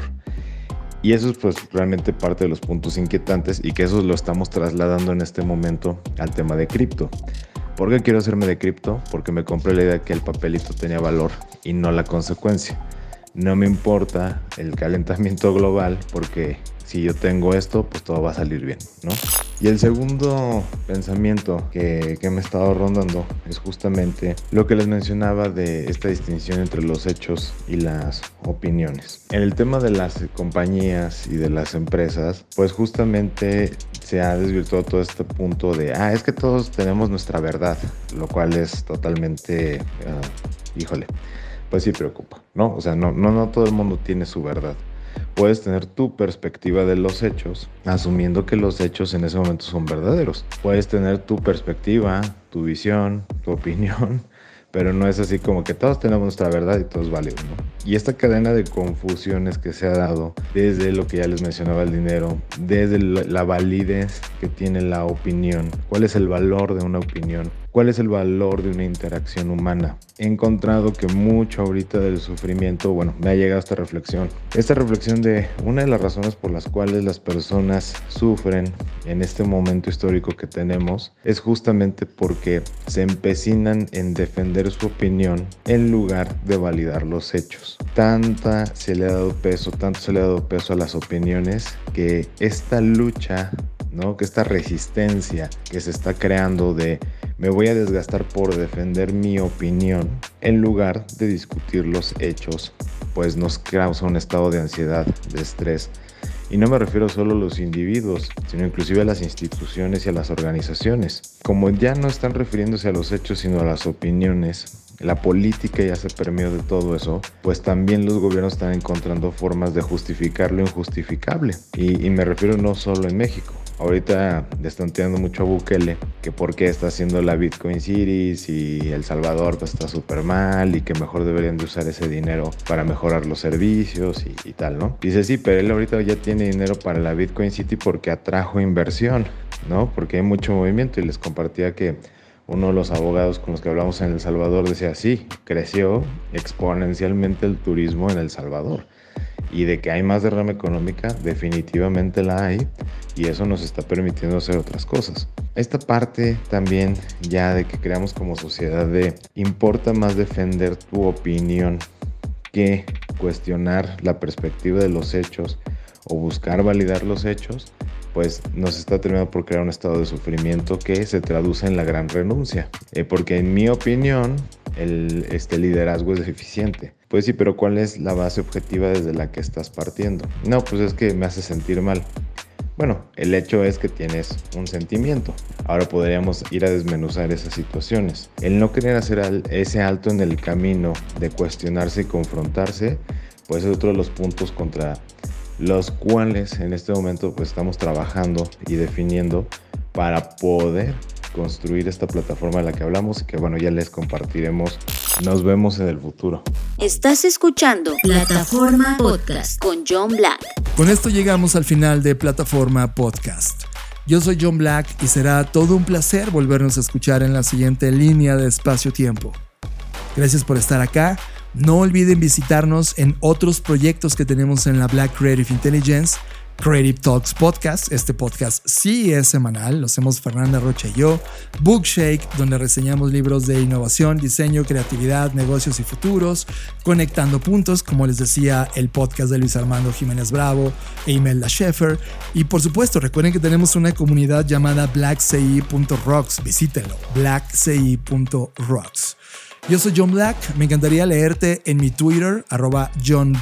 Y eso es pues realmente parte de los puntos inquietantes y que eso lo estamos trasladando en este momento al tema de cripto. ¿Por qué quiero hacerme de cripto? Porque me compré la idea de que el papelito tenía valor y no la consecuencia no me importa el calentamiento global porque si yo tengo esto, pues todo va a salir bien, ¿no? Y el segundo pensamiento que, me estado rondando es justamente lo que les mencionaba de esta distinción entre los hechos y las opiniones. En el tema de las compañías y de las empresas, pues justamente se ha desvirtuado todo este punto de, ah, es que todos tenemos nuestra verdad, lo cual es totalmente, uh, híjole pues sí preocupa, ¿no? O sea, no, no, no todo el mundo tiene su verdad. Puedes tener tu perspectiva de los hechos, asumiendo que los hechos en ese momento son verdaderos. Puedes tener tu perspectiva, tu visión, tu opinión, pero no es así como que todos tenemos nuestra verdad y todos valen. Y esta cadena de confusiones que se ha dado desde lo que ya les mencionaba el dinero, desde la validez que tiene la opinión, cuál es el valor de una opinión, ¿Cuál es el valor de una interacción humana? He encontrado que mucho ahorita del sufrimiento, bueno, me ha llegado esta reflexión. Esta reflexión de una de las razones por las cuales las personas sufren en este momento histórico que tenemos es justamente porque se empecinan en defender su opinión en lugar de validar los hechos. Tanta se le ha dado peso, tanto se le ha dado peso a las opiniones que esta lucha ¿no? Que esta resistencia que se está creando de me voy a desgastar por defender mi opinión en lugar de discutir los hechos, pues nos causa un estado de ansiedad, de estrés. Y no me refiero solo a los individuos, sino inclusive a las instituciones y a las organizaciones. Como ya no están refiriéndose a los hechos, sino a las opiniones, la política ya se permeó de todo eso, pues también los gobiernos están encontrando formas de justificar lo injustificable. Y, y me refiero no solo en México, Ahorita están tirando mucho a Bukele que por qué está haciendo la Bitcoin Cities y El Salvador pues está súper mal y que mejor deberían de usar ese dinero para mejorar los servicios y, tal, ¿no? Dice sí, pero él ahorita ya tiene dinero para la Bitcoin City porque atrajo inversión, ¿no? Porque hay mucho movimiento y les compartía que uno de los abogados con los que hablamos en El Salvador decía, sí, creció exponencialmente el turismo en El Salvador y de que hay más derrama económica, definitivamente la hay y eso nos está permitiendo hacer otras cosas. Esta parte también ya de que creamos como sociedad de importa más defender tu opinión que cuestionar la perspectiva de los hechos o buscar validar los hechos, pues nos está terminando por crear un estado de sufrimiento que se traduce en la gran renuncia. Eh, porque en mi opinión, el, este liderazgo es deficiente. Pues sí, pero ¿cuál es la base objetiva desde la que estás partiendo? No, pues es que me hace sentir mal. Bueno, el hecho es que tienes un sentimiento. Ahora podríamos ir a desmenuzar esas situaciones. El no querer hacer ese alto en el camino de cuestionarse y confrontarse, pues es otro de los puntos contra los cuales en este momento pues estamos trabajando y definiendo para poder construir esta plataforma de la que hablamos y que bueno ya les compartiremos. Nos vemos en el futuro.
Estás escuchando Plataforma Podcast con John Black.
Con esto llegamos al final de Plataforma Podcast. Yo soy John Black y será todo un placer volvernos a escuchar en la siguiente línea de espacio-tiempo. Gracias por estar acá No olviden visitarnos en otros proyectos que tenemos en la Black Creative Intelligence Creative Talks Podcast. Este podcast sí es semanal, lo hacemos Fernanda Rocha y yo. Bookshake, donde reseñamos libros de innovación, diseño, creatividad, negocios y futuros. Conectando puntos, como les decía, el podcast de Luis Armando Jiménez Bravo e Imelda Sheffer. Y por supuesto, recuerden que tenemos una comunidad llamada blackci.rocks. Visítenlo, blackci.rocks. Yo soy John Black, me encantaría leerte en mi Twitter, arroba John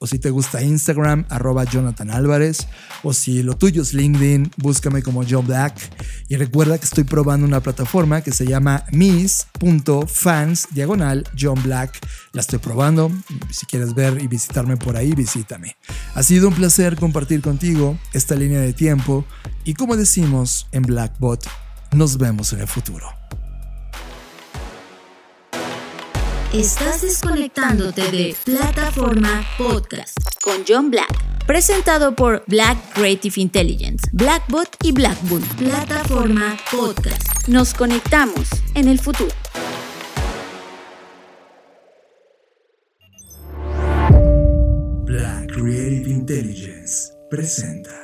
o si te gusta Instagram, arroba Jonathan Álvarez, o si lo tuyo es LinkedIn, búscame como John Black. Y recuerda que estoy probando una plataforma que se llama mis.fans, diagonal John Black. La estoy probando, si quieres ver y visitarme por ahí, visítame. Ha sido un placer compartir contigo esta línea de tiempo y como decimos en Blackbot, nos vemos en el futuro.
Estás desconectándote de Plataforma Podcast con John Black. Presentado por Black Creative Intelligence, Blackbot y Blackbull. Plataforma Podcast. Nos conectamos en el futuro.
Black Creative Intelligence presenta.